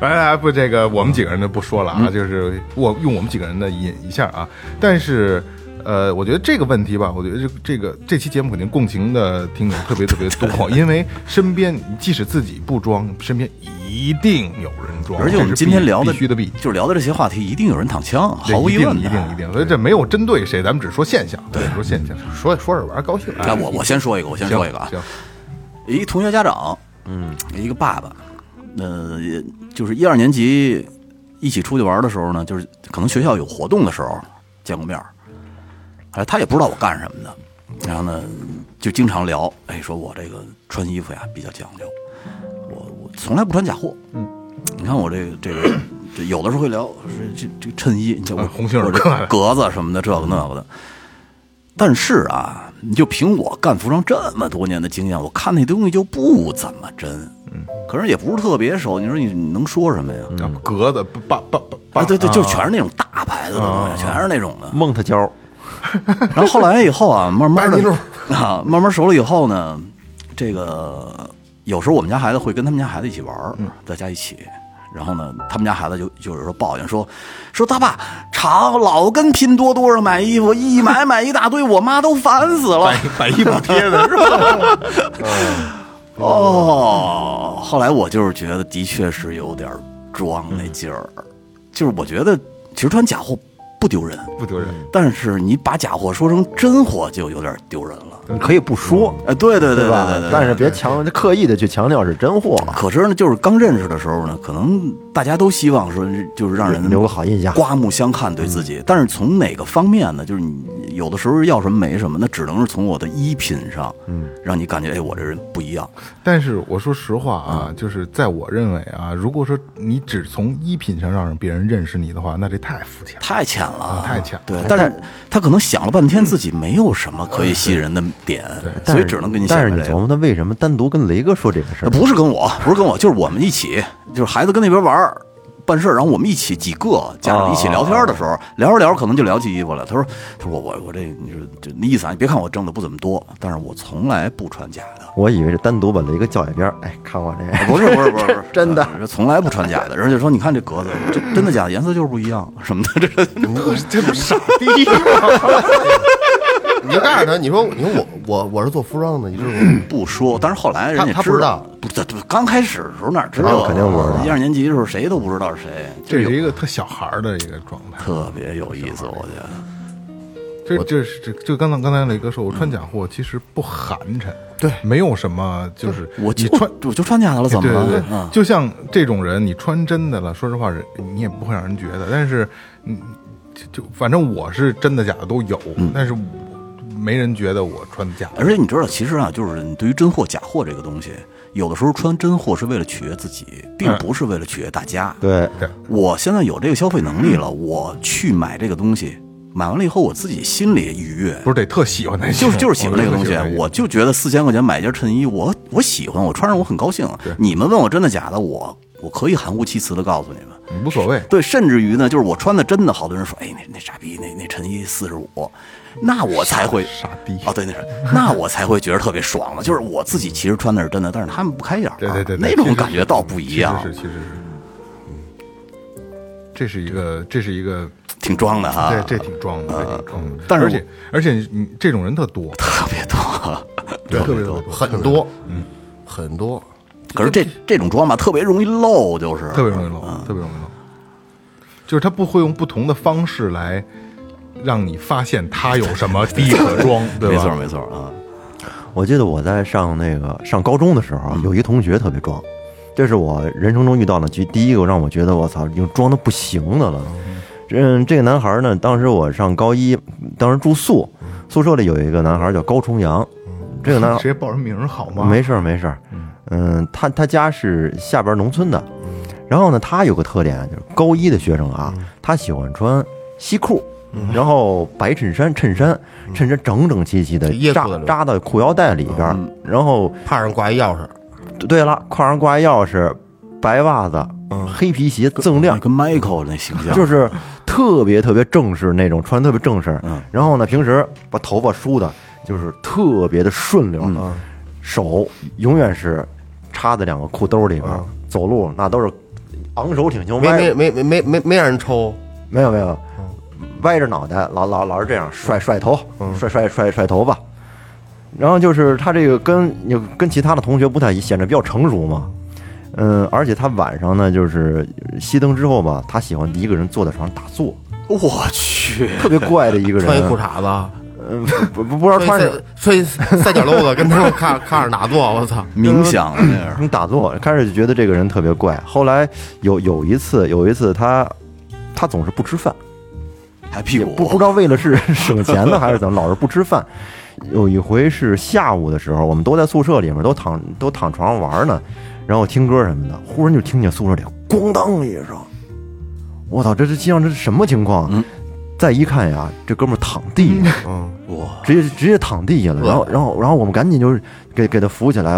[SPEAKER 3] 哎哎，不，这个我们几个人的不说了啊，就是我用我们几个人的引一下啊。但是，呃，我觉得这个问题吧，我觉得这这个这期节目肯定共情的听友特别特别多，因为身边即使自己不装，身边一定有人装，
[SPEAKER 2] 而且我们今天聊的
[SPEAKER 3] 必须的必，
[SPEAKER 2] 就是聊的这些话题，一定有人躺枪，
[SPEAKER 3] 这
[SPEAKER 2] 毫无疑问。
[SPEAKER 3] 一定一定。所以这没有针对谁，咱们只说现象，对，说现象。
[SPEAKER 5] 说说着玩高兴，
[SPEAKER 2] 那我我先说一个，我先说一个啊，
[SPEAKER 3] 行，
[SPEAKER 2] 一同学家长，嗯，一个爸爸，呃，也就是一二年级一起出去玩的时候呢，就是可能学校有活动的时候见过面儿，哎，他也不知道我干什么的，然后呢，就经常聊，哎，说我这个穿衣服呀比较讲究，我我从来不穿假货，嗯，你看我这个这个这有的时候会聊说这这衬衣，我
[SPEAKER 3] 啊鸿星尔
[SPEAKER 2] 我这
[SPEAKER 3] 克
[SPEAKER 2] 格子什么的这个那个的，但是啊，你就凭我干服装这么多年的经验，我看那东西就不怎么真。嗯，可是也不是特别熟，你说你你能说什么呀？
[SPEAKER 3] 啊格子八八八
[SPEAKER 2] 啊，对对，就全
[SPEAKER 3] 是
[SPEAKER 2] 是那种大牌子的东西，全是那种的。
[SPEAKER 1] 蒙特胶，
[SPEAKER 2] 然后后来以后啊，慢慢的啊，慢慢熟了以后呢，这个有时候我们家孩子会跟他们家孩子一起玩儿，在家一起。然后呢，他们家孩子就就有时候抱怨说，说他爸常老跟拼多多上买衣服，一买买一大堆，我妈都烦死了。
[SPEAKER 3] 百亿补贴的是吧？
[SPEAKER 2] 哦，后来我就是觉得的确是有点装那劲儿，就是我觉得其实穿假货不丢人，
[SPEAKER 3] 不丢人。
[SPEAKER 2] 但是你把假货说成真货就有点丢人了。
[SPEAKER 1] 你可以不说，
[SPEAKER 2] 哎，对对对对
[SPEAKER 1] 吧？但是别强刻意的去强调是真货，
[SPEAKER 2] 可是呢，就是刚认识的时候呢，可能大家都希望说，就是让人
[SPEAKER 1] 留个好印象。
[SPEAKER 2] 刮目相看对自己。但是从哪个方面呢？就是你有的时候要什么没什么，那只能是从我的衣品上，嗯，让你感觉哎，我这人不一样。
[SPEAKER 3] 但是我说实话啊，就是在我认为啊，如果说你只从衣品上让别人认识你的话，那这太肤浅。
[SPEAKER 2] 太浅了，
[SPEAKER 3] 太强了
[SPEAKER 2] 对，但是他可能想了半天，自己没有什么可以吸引人的点，所以只能跟你
[SPEAKER 1] 但是。你琢磨他为什么单独跟雷哥说这个事儿？
[SPEAKER 2] 不是跟我，不是跟我，就是我们一起，就是孩子跟那边玩儿办事儿，然后我们一起几个家长一起聊天的时候，聊着聊着可能就聊起衣服了。他说：“他说我我我这你说这那意思啊，你别看我挣的不怎么多，但是我从来不穿假的。”
[SPEAKER 1] 我以为是单独把雷哥叫一边儿，哎，看我这个，
[SPEAKER 2] 不是不是不是不是
[SPEAKER 1] 真的
[SPEAKER 2] 呃从来不穿假的。人家就说你看这格子，这真的假的颜色就是不一样什么的，这这
[SPEAKER 3] 这不傻逼
[SPEAKER 5] 你就告诉他，你说你说我我我是做服装的，你知道吗？
[SPEAKER 2] 不说。但是后来人家
[SPEAKER 5] 他不知道，
[SPEAKER 2] 不这这刚开始的时候哪知道啊？
[SPEAKER 1] 肯定不知道
[SPEAKER 2] 一二年级的时候谁都不知道是谁，
[SPEAKER 3] 这
[SPEAKER 2] 是
[SPEAKER 3] 一个特小孩儿的一个状态。
[SPEAKER 2] 特别有意思，我觉得。
[SPEAKER 3] 这这是这就刚才刚才雷哥说，我穿假货其实不寒碜，对，没有什么，就是
[SPEAKER 2] 我就
[SPEAKER 3] 你穿。
[SPEAKER 2] 我就穿假的了，怎么了？
[SPEAKER 3] 对对对，
[SPEAKER 2] 嗯
[SPEAKER 3] 就像这种人，你穿真的了，说实话，人你也不会让人觉得。但是，嗯，就就反正我是真的假的都有，
[SPEAKER 2] 嗯
[SPEAKER 3] 但是我没人觉得我穿假。
[SPEAKER 2] 而且你知道，其实啊，就是你对于真货假货这个东西，有的时候穿真货是为了取悦自己，并不是为了取悦大家。
[SPEAKER 1] 对，
[SPEAKER 2] 我现在有这个消费能力了，我去买这个东西，买完了以后我自己心里愉悦，
[SPEAKER 3] 不是得特喜欢才行
[SPEAKER 2] 就是就是喜欢这个东西
[SPEAKER 3] 我
[SPEAKER 2] 就觉得四千块钱买一件衬衣，我我喜欢，我穿上我很高兴。你们问我真的假的，我我可以含糊其辞的告诉你们。
[SPEAKER 3] 无所谓。
[SPEAKER 2] 对，甚至于呢，就是我穿的真的，好多人说，哎，那那傻逼，那那衬衣四十五，那我才会
[SPEAKER 3] 傻逼
[SPEAKER 2] 哦，对，那是，那我才会觉得特别爽了。就是我自己其实穿的是真的，但是他们不开眼儿，
[SPEAKER 3] 对对对，对
[SPEAKER 2] 那种感觉倒不一样
[SPEAKER 3] 其，实是，其实是，嗯，这是一个，这是一个，
[SPEAKER 2] 挺装的哈，
[SPEAKER 3] 对这挺装的，这挺装的。
[SPEAKER 2] 但是
[SPEAKER 3] 而且而且你这种人特多，
[SPEAKER 2] 特别多。
[SPEAKER 3] 对，特别多，
[SPEAKER 5] 很多，嗯，很多。
[SPEAKER 2] 可是这这种装吧，特别容易漏，就是
[SPEAKER 3] 特别容易漏，
[SPEAKER 2] 嗯
[SPEAKER 3] 特别容易漏。就是他不会用不同的方式来让你发现他有什么 逼可装，对吧？
[SPEAKER 2] 没错没错啊。
[SPEAKER 1] 我记得我在上那个上高中的时候，有一同学特别装，这是我人生中遇到的第第一个让我觉得我操，已经装的不行的了。嗯，这个男孩呢，当时我上高一，当时住宿，宿舍里有一个男孩叫高重阳，这个男孩
[SPEAKER 3] 直接报人名好吗？
[SPEAKER 1] 没事儿没事儿，嗯，他他家是下边农村的，然后呢，他有个特点就是高一的学生啊，他喜欢穿西裤，然后白衬衫、衬衫，衬衫整整齐齐的扎扎到裤腰带里边，然后
[SPEAKER 5] 怕上挂一钥匙，
[SPEAKER 1] 对了，挎上挂一钥匙，白袜子，黑皮鞋锃亮，
[SPEAKER 2] 跟 Michael 那形象。
[SPEAKER 1] 就是特别特别正式那种，穿得特别正式。
[SPEAKER 2] 嗯。
[SPEAKER 1] 然后呢，平时把头发梳的，就是特别的顺溜，
[SPEAKER 2] 嗯
[SPEAKER 1] 手永远是插在两个裤兜里边，走路那都是昂首挺胸，
[SPEAKER 5] 没
[SPEAKER 1] 歪
[SPEAKER 5] 没没没没没没让人抽，
[SPEAKER 1] 没有没有，歪着脑袋，老老老是这样甩甩头，甩甩甩甩头发。然后就是他这个跟有跟其他的同学不太一，显得比较成熟嘛。嗯，而且他晚上呢，就是熄灯之后吧，他喜欢一个人坐在床上打坐，
[SPEAKER 2] 我去，
[SPEAKER 1] 特别怪的一个人。
[SPEAKER 5] 穿一裤衩子，
[SPEAKER 1] 嗯，不不不知道穿着
[SPEAKER 5] 穿一三角篓子，跟他们看看着打坐，我操！
[SPEAKER 2] 冥想啊 那是。
[SPEAKER 1] 打坐，开始就觉得这个人特别怪。后来有有一次，有一次他他总是不吃饭，
[SPEAKER 2] 还屁股
[SPEAKER 1] 不不知道为了是省钱呢还是怎么，老是不吃饭。有一回是下午的时候，我们都在宿舍里面，都躺都躺床上玩呢，然后听歌什么的，忽然就听见宿舍里咣当一声，我操，这是像这是什么情况？
[SPEAKER 2] 嗯
[SPEAKER 1] 再一看呀，这哥们儿躺地下，
[SPEAKER 5] 嗯，
[SPEAKER 2] 哇，
[SPEAKER 1] 直接直接躺地下了，然后然后然后我们赶紧就是给给他扶起来，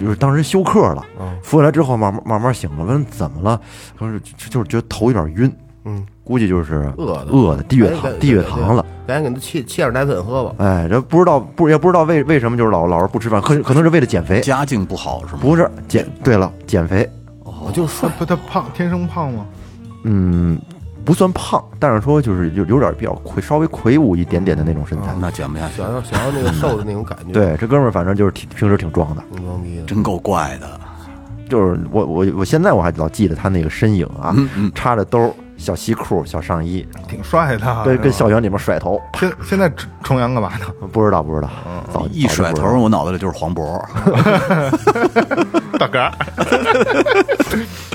[SPEAKER 1] 就是当时休克了，扶起来之后慢慢慢慢醒了，问怎么了，他说就就是觉得头有点晕，
[SPEAKER 5] 嗯，
[SPEAKER 1] 估计就是
[SPEAKER 5] 饿的。
[SPEAKER 1] 饿的低血糖低血糖了。
[SPEAKER 5] 赶紧给他沏沏点奶粉喝吧。
[SPEAKER 1] 哎，这不知道不也不知道为为什么就是老老是不吃饭，可可能是为了减肥，
[SPEAKER 2] 家境不好是吗？
[SPEAKER 1] 不是减对了减肥，
[SPEAKER 5] 我就
[SPEAKER 3] 他不他胖，天生胖吗？
[SPEAKER 1] 嗯，不算胖，但是说就是有有点比较魁稍微魁梧一点点的那种身材。
[SPEAKER 2] 那减不下去。
[SPEAKER 5] 想，要想要那个瘦的那种感觉，，
[SPEAKER 1] 对，这哥们儿反正就是挺平时挺壮的，
[SPEAKER 5] 装逼的。
[SPEAKER 2] 真够怪的。
[SPEAKER 1] 就是我我我现在我还老记得他那个身影啊，插着兜儿小西裤小上衣，
[SPEAKER 3] 挺帅的，
[SPEAKER 1] 对跟校园里面甩头，
[SPEAKER 3] 现现在重阳干嘛呢？
[SPEAKER 1] 不知道不知道，早
[SPEAKER 2] 一甩头，，我脑子里就是黄渤。
[SPEAKER 3] 大哥，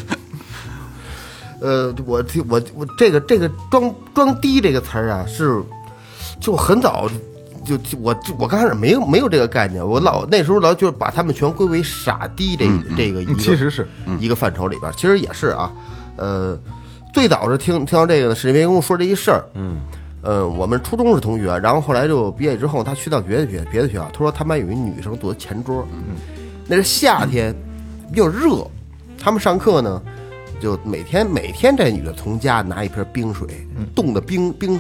[SPEAKER 5] 呃，我听我我这个这个装装逼这个词儿啊，是就很早就就我我刚开始没有没有这个概念，我老那时候老就是把他们全归为傻逼这这个一个
[SPEAKER 3] 其实是
[SPEAKER 5] 一个范畴里边儿，其实也是啊，呃，最早是听听到这个呢，是因为跟我说这一事儿，嗯。呃，我们初中是同学，然后后来就毕业之后，他去到别的学别的学校，他说他们班有一女生坐前桌，嗯，那是夏天，比较热，他们上课呢，就每天每天这女的从家拿一瓶冰水，冻的冰冰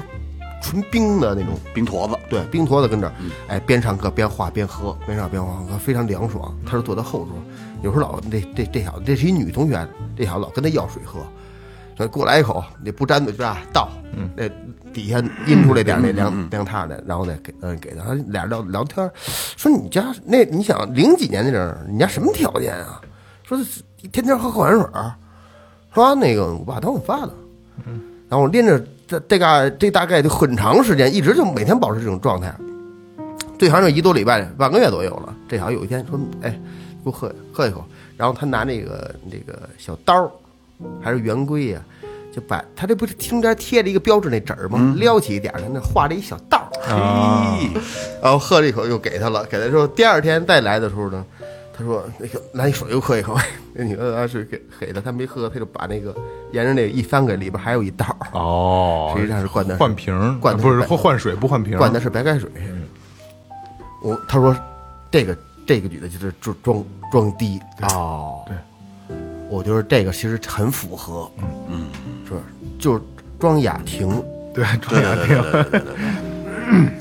[SPEAKER 5] 纯冰的那种，
[SPEAKER 2] 冰坨子，
[SPEAKER 5] 对，冰坨子跟这儿，哎，边上课边画边喝，边上边画边喝，非常凉爽。他是坐在后桌，有时候老这这这小子，这是一女同学，这小子老跟他要水喝，说过来一口，你不沾嘴是吧？倒，那底下阴出来点那凉凉汤的，然后再给嗯给他，俩人聊聊天，说你家那你想零几年那阵儿，你家什么条件啊？说是天天喝矿泉水儿，说那个我爸当我发的，然后我拎着这这个这大概就很长时间，一直就每天保持这种状态，最长就一多礼拜，半个月左右了。这好像有一天说，哎，给我喝喝一口，然后他拿那个那个小刀儿还是圆规呀、就把他这不是中间贴着一个标志那纸儿吗？撩起一点儿，他那画了一小道儿，
[SPEAKER 3] 啊，
[SPEAKER 5] 然后喝了一口又给他了，给他之后第二天再来的时候呢，他他说那个拿你手又喝一口，那女的当时给给的，他没喝，他就把那个沿着那个一翻给，里边还有一道儿，
[SPEAKER 3] 哦，
[SPEAKER 5] 实际上是灌的
[SPEAKER 3] 换瓶儿，
[SPEAKER 5] 灌的
[SPEAKER 3] 不是
[SPEAKER 5] 白
[SPEAKER 3] 换换水不换瓶儿，
[SPEAKER 5] 灌的是白开水。我他说这个这个女的就是装装装低哦，
[SPEAKER 3] 对，
[SPEAKER 5] 我觉得这个其实很符合，嗯嗯，是就是装雅婷，
[SPEAKER 3] 对，装雅婷。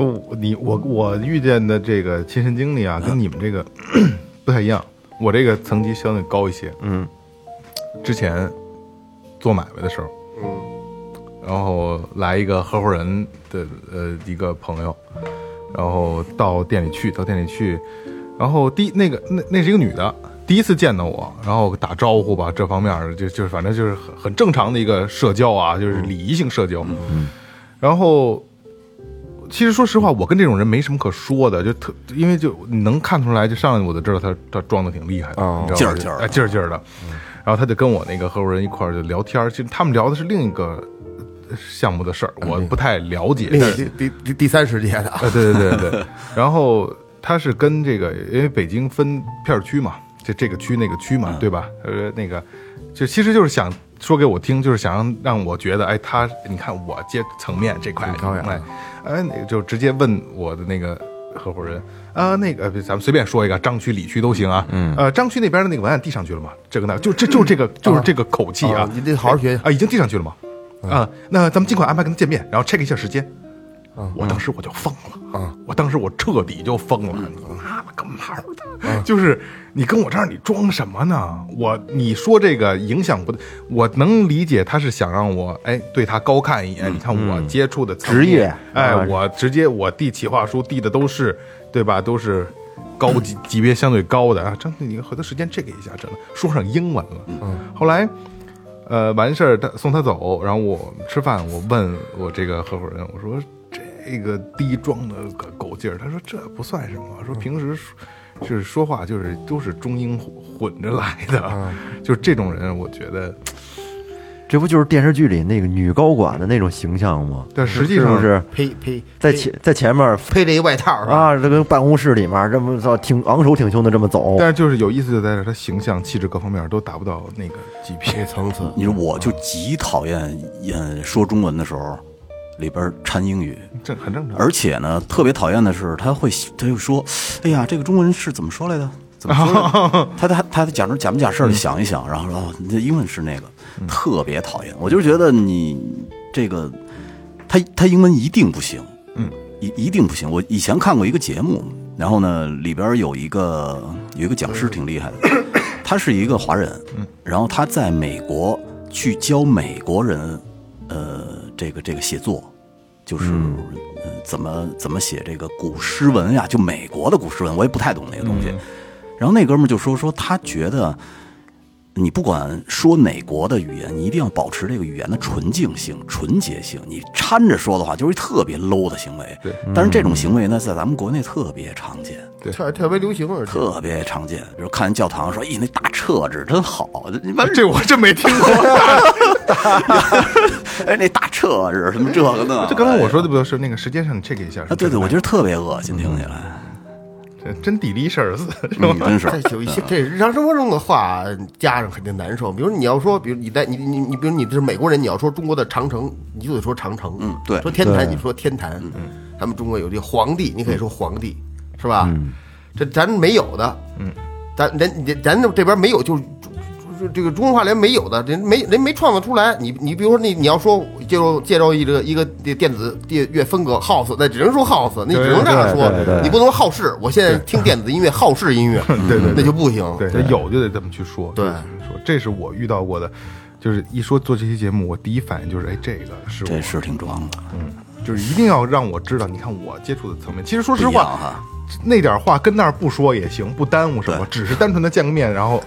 [SPEAKER 3] 说我你我我遇见的这个亲身经历啊，跟你们这个 不太一样。我这个层级相对高一些。
[SPEAKER 1] 嗯，
[SPEAKER 3] 之前做买卖的时候，嗯，然后来一个合伙人的呃一个朋友，然后到店里去，到店里去，然后第那个那那是一个女的，第一次见到我，然后打招呼吧，这方面儿就就是反正就是很很正常的一个社交啊，就是礼仪性社交。嗯，然后其实说实话，我跟这种人没什么可说的，就特因为就你能看出来，就上来我就知道他他装的挺厉害的，
[SPEAKER 5] 哦
[SPEAKER 3] 你知道吗
[SPEAKER 2] 劲儿劲儿
[SPEAKER 3] 劲儿劲儿的。然后他就跟我那个合伙人一块儿就聊天儿，其实他们聊的是另一个呃项目的事儿，我不太了解。
[SPEAKER 5] 第第第第三世界的，
[SPEAKER 3] 呃，对对对对。然后他是跟这个，因为北京分片儿区嘛，这这个区那个区嘛，对吧？呃，那个就其实就是想说给我听，就是想让让我觉得，哎，他你看我接层面这块，哎，哎，那个就直接问我的那个合伙人。啊，那个咱们随便说一个，张区、李区都行啊。嗯，呃，张区那边的那个文案递上去了吗？这个那就这就是这个就是这个口气啊
[SPEAKER 5] 啊，你得好好学学
[SPEAKER 3] 啊，已经递上去了吗？啊，那咱们尽快安排跟他见面，然后 check 一下时间。我当时我就疯了
[SPEAKER 5] 啊！
[SPEAKER 3] 我当时我彻底就疯了！你妈了个毛的！就是你跟我这儿你装什么呢？我你说这个影响不？我能理解他是想让我哎对他高看一眼。你看我接触的
[SPEAKER 1] 职业
[SPEAKER 3] 哎，
[SPEAKER 1] 啊
[SPEAKER 3] 我直接我递企划书递的都是对吧？都是高级级别相对高的啊。张你回头时间 check 一下，真的说上英文了。嗯，后来。呃，完事儿他送他走，然后我吃饭，我问我这个合伙人，我说这个低装的个狗劲儿，他说这不算什么，说平时就是说话就是都是中英混混着来的，就是这种人，我觉得，
[SPEAKER 1] 这不就是电视剧里那个女高管的那种形象吗？
[SPEAKER 3] 但实际上
[SPEAKER 1] 是不是
[SPEAKER 5] 呸呸，
[SPEAKER 1] 在前在前面
[SPEAKER 5] 披着一外套？
[SPEAKER 1] 啊，这个办公室里面这么操挺昂首挺胸的这么走，
[SPEAKER 3] 但是就是有意思就在这儿，他形象、气质各方面都达不到那个级别
[SPEAKER 5] 这。层次，
[SPEAKER 2] 你说我就极讨厌，演，说中文的时候里边掺英语，
[SPEAKER 3] 这很正常。
[SPEAKER 2] 而且呢，特别讨厌的是他会他就说，哎呀，这个中文是怎么说来的？怎么说的？他他他假装假不假事儿的想一想，然后说这英文是那个，特别讨厌。我就觉得你这个他他英文一定不行，
[SPEAKER 3] 嗯，
[SPEAKER 2] 一一定不行。我以前看过一个节目，然后呢，里边有一个有一个讲师挺厉害的，他是一个华人，嗯，然后他在美国去教美国人，呃，这个这个写作，就是、呃怎么怎么写这个古诗文呀，就美国的古诗文，我也不太懂那个东西。然后那哥们儿就说说他觉得。你不管说哪国的语言，你一定要保持这个语言的纯净性、纯洁性。你掺着说的话，就是特别 low 的行为。
[SPEAKER 3] 对，
[SPEAKER 2] 但是这种行为呢，在咱们国内特别常见。
[SPEAKER 5] 特特别流行，而且
[SPEAKER 2] 特别常见，比如看人教堂说：“咦，那大撤纸真好。”你们
[SPEAKER 3] 这我真没听过。
[SPEAKER 2] 哎，那大撤纸什么这个呢？
[SPEAKER 3] 这刚才我说的不就是那个时间上你 check 一下？
[SPEAKER 2] 啊，对对，我觉得特别恶心，听起来，
[SPEAKER 3] 这真地理事儿似的，是
[SPEAKER 2] 嗯，
[SPEAKER 3] 吧？
[SPEAKER 2] 真是。
[SPEAKER 5] 这有一些这日常生活中的话，家长肯定难受。比如你要说，比如你在你你你，比如你是美国人，你要说中国的长城，你就得说长城。
[SPEAKER 2] 嗯对
[SPEAKER 5] 说天坛，你说天坛。嗯，咱们中国有这皇帝，你可以说皇帝，是吧？这咱没有的。嗯，咱人咱咱这边没有，就是。就这个中国话连没有的，人没人没创造出来。你你比如说你你要说介绍介绍一个一个电子电乐风格 house，那只能说 house，那只能这样说你不能说好事。我现在听电子音乐，好事音乐，
[SPEAKER 3] 对对对
[SPEAKER 5] 那就不行。
[SPEAKER 3] 对，有就得这么去说。
[SPEAKER 5] 对
[SPEAKER 3] 说这是我遇到过的，就是一说做这期节目，我第一反应就是，哎，这个是我，
[SPEAKER 2] 这是挺装的，嗯
[SPEAKER 3] 就是一定要让我知道。你看我接触的层面，其实说实话，
[SPEAKER 2] 哈。
[SPEAKER 3] 那点话跟那儿不说也行，不耽误什么，只是单纯的见个面，然后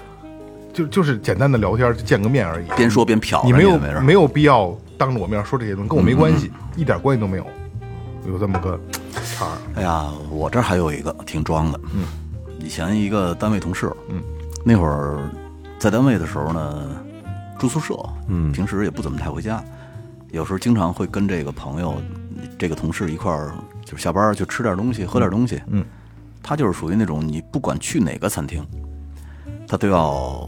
[SPEAKER 3] 就就是简单的聊天，就见个面而已。
[SPEAKER 2] 边说边瞟
[SPEAKER 3] 你没有
[SPEAKER 2] 没
[SPEAKER 3] 没有必要当着我面说这些东西，跟我没关系，一点关系都没有。有这么个茬儿，
[SPEAKER 2] 哎呀，我这儿还有一个挺装的，嗯，以前一个单位同事，嗯，那会儿在单位的时候呢，住宿舍，嗯，平时也不怎么太回家，有时候经常会跟这个朋友、这个同事一块儿，就下班儿就吃点东西，喝点东西，
[SPEAKER 3] 嗯，
[SPEAKER 2] 他就是属于那种你不管去哪个餐厅，他都要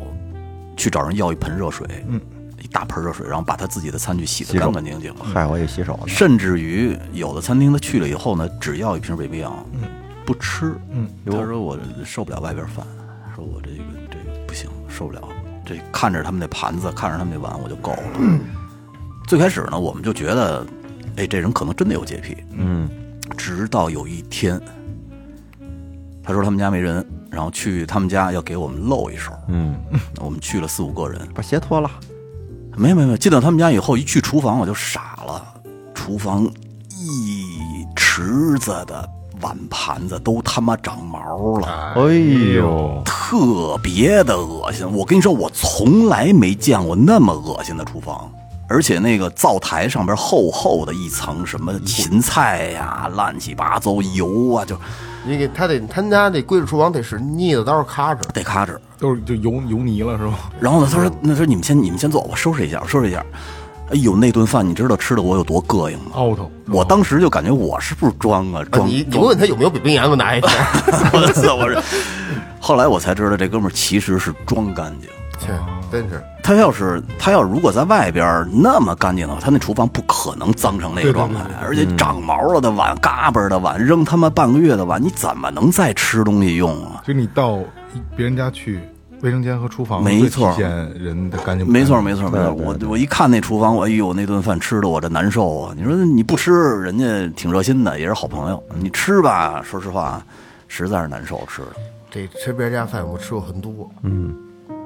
[SPEAKER 2] 去找人要一盆热水，嗯，一大盆热水，然后把他自己的餐具洗得干干净净。
[SPEAKER 1] 嗨，我也洗手了。
[SPEAKER 2] 甚至于有的餐厅他去了以后呢，只要一瓶北冰洋，不吃，
[SPEAKER 3] 嗯，
[SPEAKER 2] 他说我受不了外边饭，说我这个这个不行，受不了，这看着他们那盘子，看着他们那碗我就够了。最开始呢，我们就觉得，哎，这人可能真的有洁癖，
[SPEAKER 1] 嗯，
[SPEAKER 2] 直到有一天，他说他们家没人，然后去他们家要给我们露一手，
[SPEAKER 1] 嗯，
[SPEAKER 2] 我们去了四五个人，
[SPEAKER 1] 把鞋脱了。
[SPEAKER 2] 没有没有没有，进到他们家以后，一去厨房我就傻了，厨房一池子的碗盘子都他妈长毛了，
[SPEAKER 1] 哎呦，
[SPEAKER 2] 特别的恶心。我跟你说，我从来没见过那么恶心的厨房。而且那个灶台上边厚厚的一层什么芹菜呀、乱七八糟油啊，就
[SPEAKER 5] 你给他得他家那归置厨房得是腻子刀卡着，
[SPEAKER 2] 得咔哧。
[SPEAKER 3] 都是就油油泥了是吧？
[SPEAKER 2] 然后呢，他说：“那说你们先你们先坐，我收拾一下，我收拾一下。”哎呦，那顿饭你知道吃的我有多膈应吗？
[SPEAKER 3] 凹头，
[SPEAKER 2] 我当时就感觉我是不是装啊？
[SPEAKER 5] 啊
[SPEAKER 2] 装
[SPEAKER 5] 你你问他有没有北冰洋，给我拿一瓶。
[SPEAKER 2] 我操！我是，后来我才知道这哥们儿其实是装干净。
[SPEAKER 5] 切，真是
[SPEAKER 2] 他要是他要如果在外边那么干净的话，他那厨房不可能脏成那个状态，而且长毛了的碗、嘎巴的碗、扔他妈半个月的碗，你怎么能再吃东西用啊？
[SPEAKER 3] 就你到别人家去，卫生间和厨房
[SPEAKER 2] 没错
[SPEAKER 3] 最体现人的干净不干净。
[SPEAKER 2] 没错，没错，没错。我我一看那厨房，我哎呦，那顿饭吃的我这难受啊！你说你不吃，人家挺热心的，也是好朋友。你吃吧，说实话，实在是难受吃的。
[SPEAKER 5] 这吃别人家饭我吃过很多，嗯，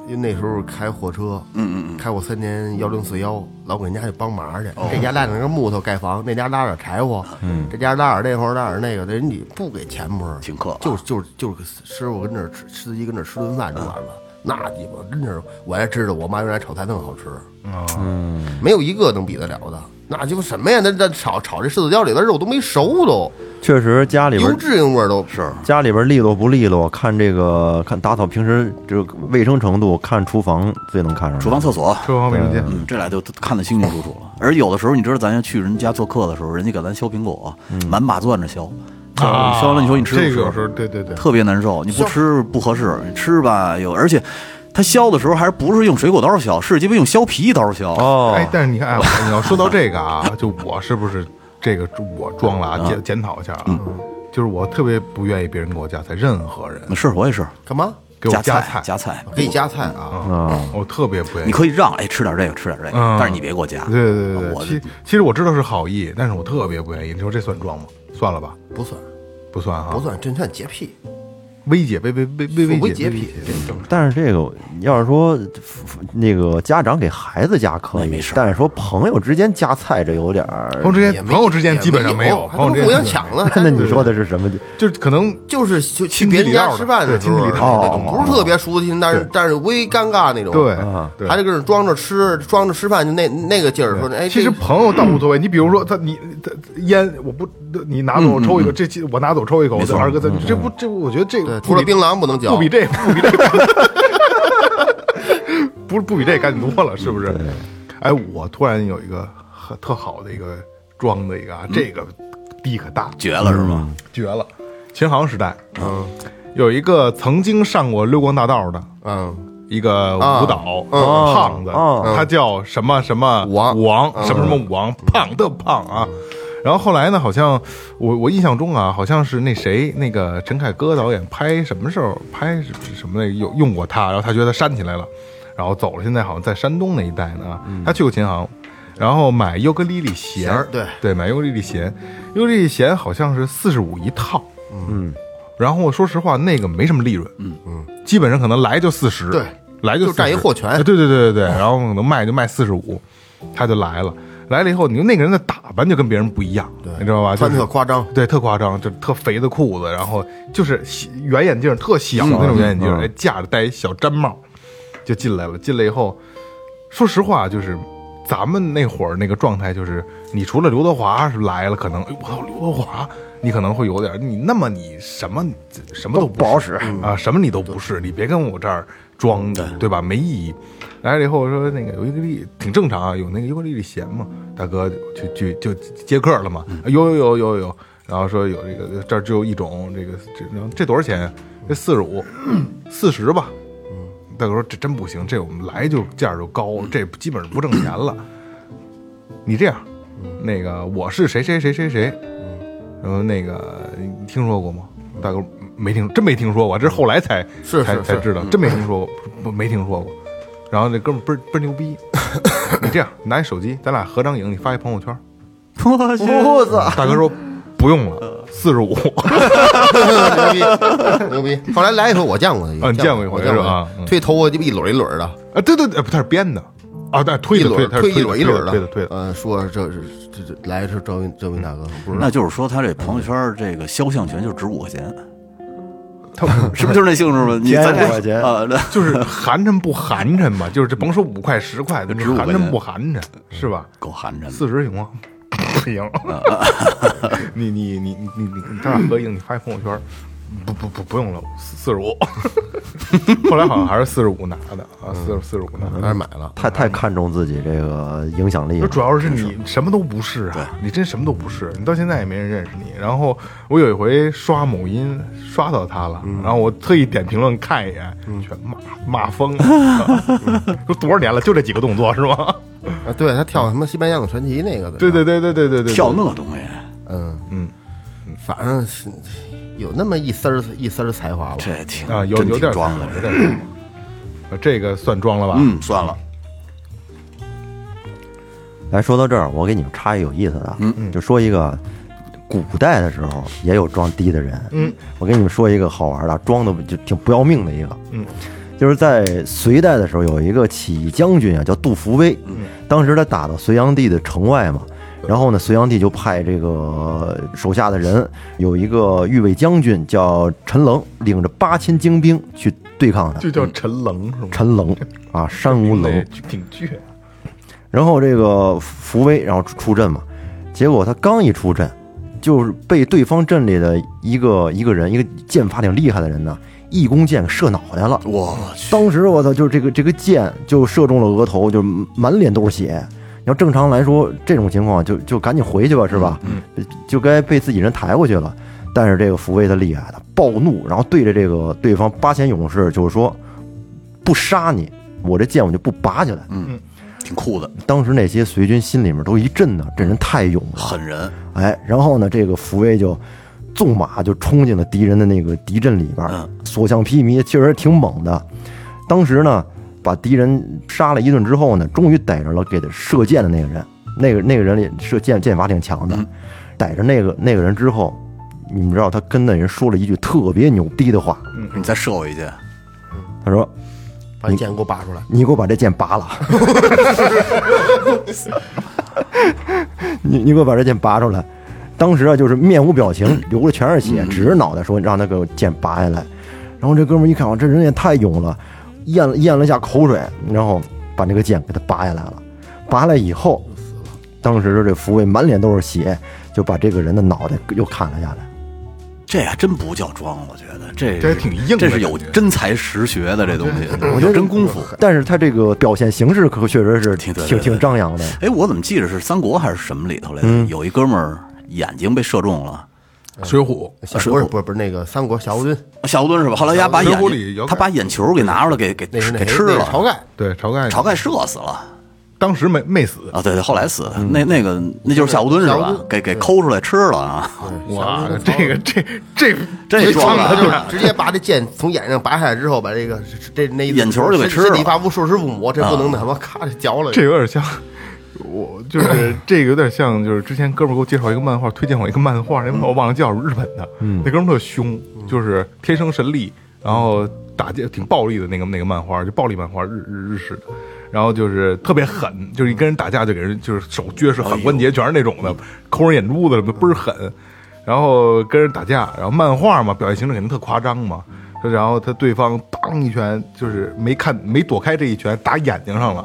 [SPEAKER 5] 因为那时候开货车，嗯嗯嗯，开过三年幺零四幺，老给人家去帮忙去，这家拉点根木头盖房，那家拉点柴火，嗯，这家拉点这活拉点那个，人家不给钱不是，
[SPEAKER 2] 请客
[SPEAKER 5] 就是就就是师傅跟那儿吃，司机跟那儿吃顿饭就完了。那鸡巴真是，我还知道我妈原来炒菜那么好吃，嗯，没有一个能比得了的。那鸡巴什么呀？那那炒炒这柿子椒里的肉都没熟都，
[SPEAKER 1] 确实家里边
[SPEAKER 5] 油脂油味儿都
[SPEAKER 2] 是
[SPEAKER 1] 家里边利落不利落，看这个看打扫平时这个卫生程度，看厨房最能看出来。
[SPEAKER 2] 厨房、厕所，
[SPEAKER 3] 厨房卫生间，
[SPEAKER 2] 嗯，这俩就看得清清楚楚了。而有的时候，你知道，咱要去人家做客的时候，人家给咱削苹果，满把攥着削，
[SPEAKER 3] 啊
[SPEAKER 2] 削了你说你吃不吃？
[SPEAKER 3] 这个有时候对对对，
[SPEAKER 2] 特别难受，你不吃不合适，你吃吧有，而且他削的时候还不是用水果刀削，是鸡巴用削皮刀削。
[SPEAKER 1] 哦
[SPEAKER 3] 哎，，但是你看，哎，你要说到这个啊，就我是不是这个我装了啊？检检讨一下啊，就是我特别不愿意别人给我夹菜，任何人
[SPEAKER 2] 是我也是
[SPEAKER 5] 干嘛？
[SPEAKER 3] 给我
[SPEAKER 2] 夹
[SPEAKER 3] 夹
[SPEAKER 2] 菜夹菜，
[SPEAKER 5] 可以夹菜啊，
[SPEAKER 3] 我特别不愿意。
[SPEAKER 2] 你可以让哎吃点这个吃点这个，
[SPEAKER 3] 嗯
[SPEAKER 2] 但是你别给我夹。
[SPEAKER 3] 对对对
[SPEAKER 2] 我
[SPEAKER 3] 对，其其实我知道是好意，但是我特别不愿意。你说这算装吗？算了吧，
[SPEAKER 5] 不算。
[SPEAKER 3] 不算哈，
[SPEAKER 5] 不算，真算洁癖，
[SPEAKER 3] 微解，微微微微微洁
[SPEAKER 5] 微洁癖
[SPEAKER 3] 这正
[SPEAKER 1] 但是这个要是说那个家长给孩子夹可以
[SPEAKER 2] 没事，
[SPEAKER 1] 但是说朋友之间夹菜这有点儿。
[SPEAKER 3] 朋友之间朋友之间基本上
[SPEAKER 5] 没
[SPEAKER 3] 有，
[SPEAKER 5] 还都互
[SPEAKER 3] 朋友之间
[SPEAKER 5] 相抢了。
[SPEAKER 1] 那你说的是什么？
[SPEAKER 3] 就是可能
[SPEAKER 5] 就是就去
[SPEAKER 3] 亲戚
[SPEAKER 5] 别人家吃饭的时候，不是特别熟悉，但是但是微尴尬那种。
[SPEAKER 3] 对
[SPEAKER 1] 啊
[SPEAKER 3] 对。
[SPEAKER 5] 还得跟着装着吃，装着吃饭，就那那个劲儿，说哎，
[SPEAKER 3] 其实朋友倒无所谓，你比如说他你他烟我不你拿走我抽一口，这我拿走抽一口，这二哥这这不这我觉得这，个不比
[SPEAKER 5] 除了槟榔不能嚼，
[SPEAKER 3] 不比这不比这不是不比这干净多了，是不是？哎，我突然有一个很特好的一个装的一个啊，这个地可大，
[SPEAKER 2] 绝了是吗？
[SPEAKER 3] 绝了！秦行时代，嗯，有一个曾经上过溜光大道的
[SPEAKER 5] 嗯，
[SPEAKER 3] 一个舞蹈
[SPEAKER 5] 嗯
[SPEAKER 3] 胖子，
[SPEAKER 1] 嗯
[SPEAKER 3] 他叫什么什么
[SPEAKER 5] 武王
[SPEAKER 3] 武王什么什么武王，胖的胖啊。然后后来呢，好像我我印象中啊，好像是那谁那个陈凯歌导演拍什么时候拍什什么那用用过他，然后他觉得煽起来了，然后走了。现在好像在山东那一带呢，他去过琴行，然后买尤克里里弦
[SPEAKER 5] 对。
[SPEAKER 3] 对，买尤克里里弦，尤克里里弦好像是四十五一套，
[SPEAKER 1] 嗯，
[SPEAKER 3] 然后说实话，那个没什么利润，嗯。嗯，基本上可能来就四十，
[SPEAKER 5] 对，
[SPEAKER 3] 来就
[SPEAKER 5] 就占一货权。
[SPEAKER 3] 哎对对对对对，然后可能卖就卖四十五，他就来了，来了以后，你说那个人的打扮就跟别人不一样，你知道吧？
[SPEAKER 5] 穿特夸张，
[SPEAKER 3] 对，特夸张，就特肥的裤子，然后就是圆眼镜，特小的那种圆眼镜，
[SPEAKER 1] 嗯
[SPEAKER 3] 哎，架着戴一小毡帽，就进来了。进来以后，说实话，就是咱们那会儿那个状态，就是你除了刘德华是来了，可能哎我操，刘德华，你可能会有点，你那么你什么什么都
[SPEAKER 1] 不好使
[SPEAKER 3] 啊，什么你都不是，你别跟我这儿装的，对吧？没意义。来了以后说那个有一个例挺正常啊，有那个尤克里里弦嘛，大哥去去就接客了嘛，有有有有有，然后说有这个这儿只有一种，这个这这多少钱呀？这四十五，四十吧。大哥说这真不行，这我们来就价儿就高，这基本上不挣钱了。你这样，那个我是谁谁谁谁谁，然后那个你听说过吗？大哥没听，真没听说过，这是后来才才才知道，真没听说过，不没听说过。然后那哥们儿倍儿倍儿牛逼，你这样拿你手机，咱俩合张影，你发一朋友圈。
[SPEAKER 2] 我去，
[SPEAKER 1] 我操！
[SPEAKER 3] 大哥说不用了，四十五。
[SPEAKER 5] 牛逼，牛逼！后来来一回我见过他，
[SPEAKER 3] 啊你见过一回
[SPEAKER 5] 我见过
[SPEAKER 3] 是吧嗯
[SPEAKER 5] 推头发就一篓一篓的，
[SPEAKER 3] 啊，对对对，不，他是编的啊，对，推
[SPEAKER 5] 一
[SPEAKER 3] 轮推
[SPEAKER 5] 一轮一轮的，
[SPEAKER 3] 推的推的。
[SPEAKER 5] 嗯，说这是这这来的是赵云赵云大哥，不是
[SPEAKER 2] 那就是说他这朋友圈这个肖像权就值五块钱，
[SPEAKER 3] 他
[SPEAKER 2] 是不是就是那性质吗？你三
[SPEAKER 1] 十块钱
[SPEAKER 3] 就是寒碜不寒碜吧？就是这甭说五块十块寒碜不寒碜是吧？
[SPEAKER 2] 够寒碜。
[SPEAKER 3] 四十行吗？不行。你你你你你你咱俩合影，你发一朋友圈，不不不不用了，四四十五。后来好像还是四十五拿的啊，四十四十五拿的。
[SPEAKER 5] 还是买了。
[SPEAKER 1] 太太看重自己这个影响力了。
[SPEAKER 3] 主要是你什么都不是啊，你真什么都不是，你到现在也没人认识你。然后我有一回刷某音刷到他了，然后我特意点评论看一眼，全骂骂疯了，说多少年了，就这几个动作是吗？
[SPEAKER 5] 啊，对他跳什么西班牙的传奇那个的，
[SPEAKER 3] 对对对对对对对，
[SPEAKER 2] 跳那东西，
[SPEAKER 5] 嗯
[SPEAKER 3] 嗯，
[SPEAKER 5] 反正是有那么一丝儿一丝儿才华吧。
[SPEAKER 2] 这挺
[SPEAKER 3] 啊，有
[SPEAKER 2] 真
[SPEAKER 3] 有点
[SPEAKER 2] 装的。
[SPEAKER 3] 有点装呃这个算装了吧？
[SPEAKER 2] 嗯，算了，
[SPEAKER 1] 来说到这儿，我给你们插一个有意思的，嗯，就说一个古代的时候也有装低的人，
[SPEAKER 3] 嗯，
[SPEAKER 1] 我给你们说一个好玩的，装的就挺不要命的一个，
[SPEAKER 3] 嗯，
[SPEAKER 1] 就是在隋代的时候有一个起义将军啊，叫杜伏威，嗯，当时他打到隋炀帝的城外嘛。然后呢，隋炀帝就派这个手下的人，有一个御卫将军叫陈棱，领着八千精兵去对抗他。
[SPEAKER 3] 就叫陈棱是吗？
[SPEAKER 1] 陈棱啊，山无棱，
[SPEAKER 3] 挺倔。
[SPEAKER 1] 然后这个福威，然后出出阵嘛，结果他刚一出阵，就是被对方阵里的一个一个人，一个剑法挺厉害的人呢，一弓箭射脑袋了。
[SPEAKER 2] 我去，
[SPEAKER 1] 当时我操，就是这个这个箭就射中了额头，就满脸都是血。要正常来说，这种情况就就赶紧回去吧，是吧？嗯，就该被自己人抬过去了。但是这个福威他厉害，他暴怒，然后对着这个对方八千勇士就是说，不杀你，我这剑我就不拔起来。
[SPEAKER 2] 嗯，挺酷的，
[SPEAKER 1] 当时那些随军心里面都一震呢，这人太勇了，
[SPEAKER 2] 狠人，
[SPEAKER 1] 哎，然后呢，这个福威就纵马就冲进了敌人的那个敌阵里边
[SPEAKER 2] 嗯，
[SPEAKER 1] 所向披靡，确实挺猛的。当时呢，把敌人杀了一顿之后呢，终于逮着了给他射箭的那个人，那个那个人里射箭箭法挺强的，逮着那个那个人之后，你们知道他跟那人说了一句特别牛逼的话，
[SPEAKER 2] 你再射我一箭，
[SPEAKER 1] 他说
[SPEAKER 5] 把剑给我拔出来，：“
[SPEAKER 1] 你给我把这剑拔了。”你你给我把这剑拔出来。当时啊，就是面无表情，流的全是血，指着脑袋说让他给我剑拔下来。然后这哥们儿一看，我这人也太勇了，咽了咽了一下口水，然后把那个剑给他拔下来了。拔下来以后，当时这福卫满脸都是血，就把这个人的脑袋又砍了下来。
[SPEAKER 2] 这还真不叫装，我觉得这
[SPEAKER 3] 这挺硬的
[SPEAKER 2] 这是有真才实学的这东西，
[SPEAKER 1] 我觉得
[SPEAKER 2] 真功夫。
[SPEAKER 1] 但是他这个表现形式可确实是挺挺
[SPEAKER 2] 挺
[SPEAKER 1] 张扬的。
[SPEAKER 2] 哎，我怎么记着是三国还是什么里头来着？有一哥们儿眼睛被射中了，
[SPEAKER 3] 水浒
[SPEAKER 2] 水
[SPEAKER 5] 不是不是不是那个三国夏侯惇，
[SPEAKER 2] 夏侯惇是吧？后来丫把眼
[SPEAKER 3] 浒里有，
[SPEAKER 2] 他把眼球给拿出来给给
[SPEAKER 5] 那是那
[SPEAKER 2] 给吃了，
[SPEAKER 5] 谁那是晁盖，
[SPEAKER 3] 对晁盖，
[SPEAKER 2] 晁盖射死了。
[SPEAKER 3] 当时没没死，
[SPEAKER 2] 啊，对对，后来死的那那个那就是夏侯惇是吧？给给抠出来吃了啊！
[SPEAKER 3] 哇，这个这这
[SPEAKER 2] 这装
[SPEAKER 5] 他
[SPEAKER 2] 的
[SPEAKER 5] 就直接把这剑从眼上拔下来之后，把这个这那一
[SPEAKER 2] 眼球就给吃了
[SPEAKER 5] 身体发肤受之父母，这不能他妈咔就嚼了。
[SPEAKER 3] 这有点像，我就是这个有点像，就是之前哥们儿给我介绍一个漫画，推荐我一个漫画，那我忘了叫日本的，那哥们儿特凶，就是天生神力，然后打架挺暴力的那个那个漫画，就暴力漫画，日日日式的。然后就是特别狠，就是一跟人打架就给人就是手撅是狠关节，全是那种的，抠人眼珠子什么的倍儿狠。然后跟人打架，然后漫画嘛，表现形式肯定特夸张嘛。然后他对方当一拳，就是没看没躲开这一拳，打眼睛上了。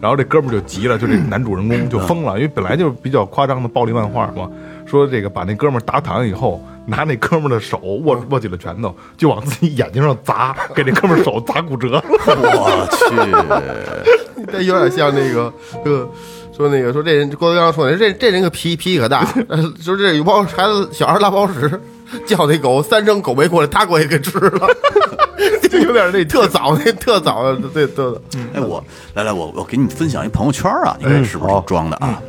[SPEAKER 3] 然后这哥们儿就急了，就这男主人公就疯了，因为本来就是比较夸张的暴力漫画嘛。说这个把那哥们儿打躺下以后，拿那哥们儿的手握握紧了拳头，就往自己眼睛上砸，给那哥们儿手砸骨折了。
[SPEAKER 2] 我去，
[SPEAKER 5] 这有点像那个呃说那个说这人郭德纲说的这这人个脾脾气可大，呃 说这有包孩子小孩拉包屎，叫那狗三声狗没过来，他过去给吃了，
[SPEAKER 3] 就有点那
[SPEAKER 5] 特早那特早的对对对，
[SPEAKER 2] 哎，我来来，我我给你们分享一朋友圈啊，你看是不是装的啊？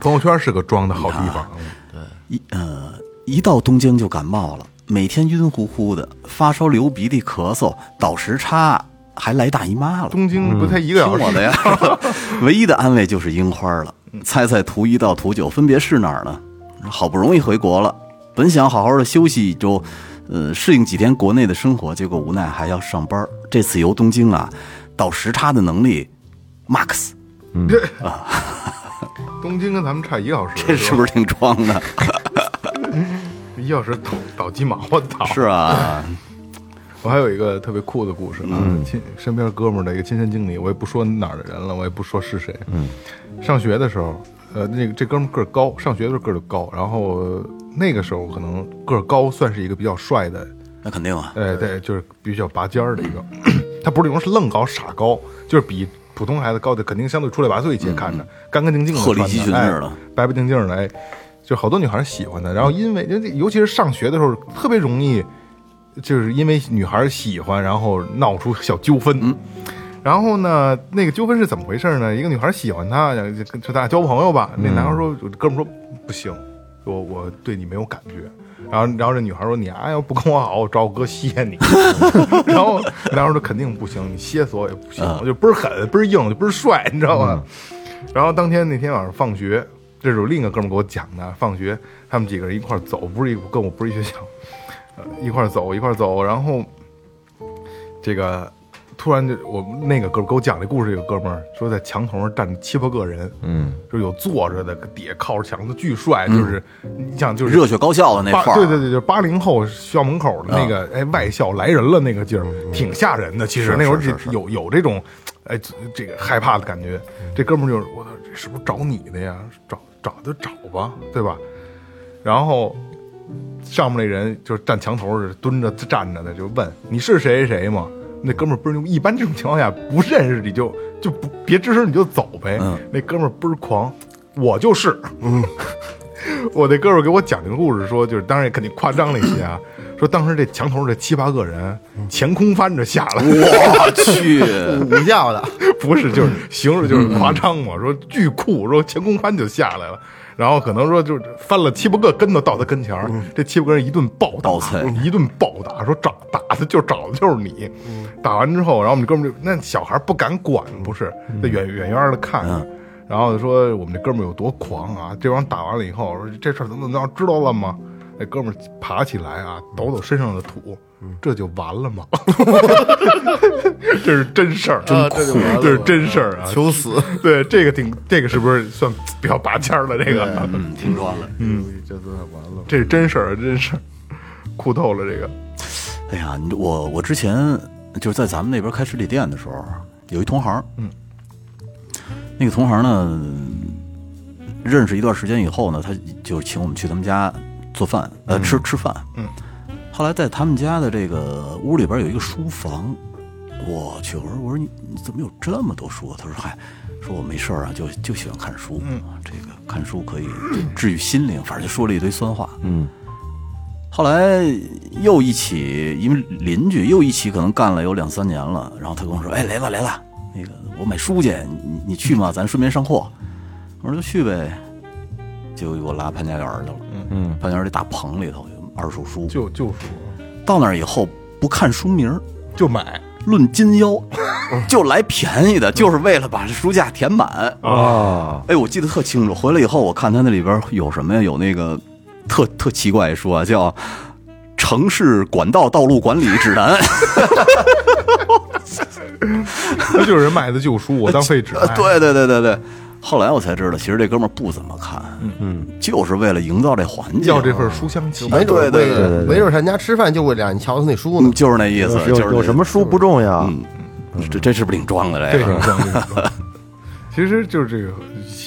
[SPEAKER 3] 朋友圈是个装的好地方，对
[SPEAKER 2] 一呃，一到东京就感冒了，每天晕乎乎的，发烧、流鼻涕、咳嗽，倒时差，还来大姨妈了。
[SPEAKER 3] 东京不才一个小时，
[SPEAKER 2] 我的呀，唯一的安慰就是樱花了。猜猜图一到图九分别是哪儿呢？好不容易回国了，本想好好的休息一周，呃，适应几天国内的生活，结果无奈还要上班。这次游东京啊，倒时差的能力，max，啊
[SPEAKER 3] 东京跟咱们差一个小时，
[SPEAKER 2] 这是不是挺装的？
[SPEAKER 3] 一个小时倒倒鸡毛？我操！
[SPEAKER 2] 是啊，
[SPEAKER 3] 我还有一个特别酷的故事啊，亲身边哥们儿的一个亲身经历，我也不说哪儿的人了，我也不说是谁。嗯，上学的时候，呃，那个这哥们儿个儿高，上学的时候个儿就高，然后呃那个时候可能个儿高算是一个比较帅的，
[SPEAKER 2] 那肯定啊，
[SPEAKER 3] 哎，对，就是比较拔尖儿的一个，他不是那种愣高傻高，就是比普通孩子高的，肯定相对出类拔萃一些，看着干干净净的，
[SPEAKER 2] 鹤立鸡群
[SPEAKER 3] 哎
[SPEAKER 2] 似的
[SPEAKER 3] 白白净净的，哎，就好多女孩喜欢他。然后因为就尤其是上学的时候，特别容易，就是因为女孩喜欢，然后闹出小纠纷。然后呢，那个纠纷是怎么回事呢？一个女孩喜欢他，就就咱俩交朋友吧。那男孩说，哥们儿说不行，我我对你没有感觉。然后，然后这女孩说：“你啊，要不跟我好，我找我哥歇你。”然后男孩说：“肯定不行，你歇死我也不行，我就倍儿狠，倍儿硬，就倍儿帅，你知道吗？”然后当天那天晚上放学，这是我另一个哥们儿给我讲的。放学，他们几个人一块走，不是一跟我不是一学校，呃，一块走一块走。然后这个突然就我们那个哥们给我讲这故事，这个哥们儿说在墙头上站七八个人，
[SPEAKER 1] 嗯，
[SPEAKER 3] 就有坐着的，底下靠着墙的，巨帅，就是你想就是
[SPEAKER 2] 热血高校的那块儿，
[SPEAKER 3] 对对对，就是八零后校门口的那个，哎，外校来人了那个劲儿，挺吓人的。其实那会儿
[SPEAKER 2] 是是
[SPEAKER 3] 有有这种，哎，这个害怕的感觉。这哥们儿就是，我操，这是不是找你的呀？找找就找吧，对吧？然后上面那人就是站墙头儿蹲着站着的，就问你是谁谁谁吗？那哥们儿倍儿牛，一般这种情况下不认识你就就不别吱声你就走呗。
[SPEAKER 2] 嗯
[SPEAKER 3] 那哥们儿倍儿狂，我就是，我那哥们儿给我讲这个故事说，就是当然也肯定夸张了一些啊，说当时这墙头这七八个人前空翻着下来，
[SPEAKER 2] 我 去，
[SPEAKER 5] 午觉的，
[SPEAKER 3] 不是就是形容就是夸张嘛，说巨酷，说前空翻就下来了。然后可能说就翻了七八个跟头到他跟前儿，这七八个人一顿暴打，一顿暴打，说找打的就找的就是你。打完之后，然后我们这哥们儿就那小孩不敢管，不是在远远远的看着。然后就说我们这哥们儿有多狂啊！这帮打完了以后，说这事儿怎么怎么着，知道了吗？那哥们儿爬起来啊，抖抖身上的土，这就完了吗？这是真事儿，
[SPEAKER 5] 啊这就完了
[SPEAKER 3] 这是真事儿啊！
[SPEAKER 5] 求死，
[SPEAKER 3] 对，这个挺，这个是不是算比较拔尖儿的？这个，
[SPEAKER 2] 嗯，挺装的。
[SPEAKER 5] 嗯，这都完了。
[SPEAKER 3] 这是真事儿，真事儿，酷透了。这个，
[SPEAKER 2] 哎呀，我我之前就是在咱们那边开实体店的时候，有一同行，嗯，那个同行呢，认识一段时间以后呢，他就请我们去他们家做饭，呃，吃吃饭，
[SPEAKER 3] 嗯，
[SPEAKER 2] 后来在他们家的这个屋里边有一个书房，我去，我说我说你你怎么有这么多书啊？他说嗨，说我没事儿啊，就就喜欢看书，嗯，这个看书可以治愈心灵，反正就说了一堆酸话，
[SPEAKER 1] 嗯，
[SPEAKER 2] 后来又一起，因为邻居又一起，可能干了有两三年了。然后他跟我说：“哎，雷子雷子，那个我买书去，你你去吗？咱顺便上货。”我说：“就去呗。”结果给我拉潘家园去了。
[SPEAKER 1] 嗯，
[SPEAKER 2] 潘家园这大棚里头有二手书。
[SPEAKER 3] 就就书
[SPEAKER 2] 到那儿以后不看书名，
[SPEAKER 3] 就买
[SPEAKER 2] 论斤腰，就来便宜的，就是为了把这书架填满。
[SPEAKER 1] 啊，
[SPEAKER 2] 哎，我记得特清楚。回来以后，我看他那里边有什么呀？有那个特特奇怪的书啊，叫《城市管道道路管理指南》。
[SPEAKER 3] 那就是人买的旧书，我当废纸卖。
[SPEAKER 2] 对对对对对。后来我才知道，其实这哥们儿不怎么看，嗯，就是为了营造这环境，
[SPEAKER 3] 要这份书香气。
[SPEAKER 5] 没准
[SPEAKER 2] 对对
[SPEAKER 1] 对
[SPEAKER 5] 没准儿他家吃饭就为了让你瞧他那书。
[SPEAKER 2] 就是那意思，就是
[SPEAKER 1] 有什么书不重要，
[SPEAKER 2] 嗯，这这是不是挺装的这个？
[SPEAKER 3] 这挺装，这挺装。其实就是这个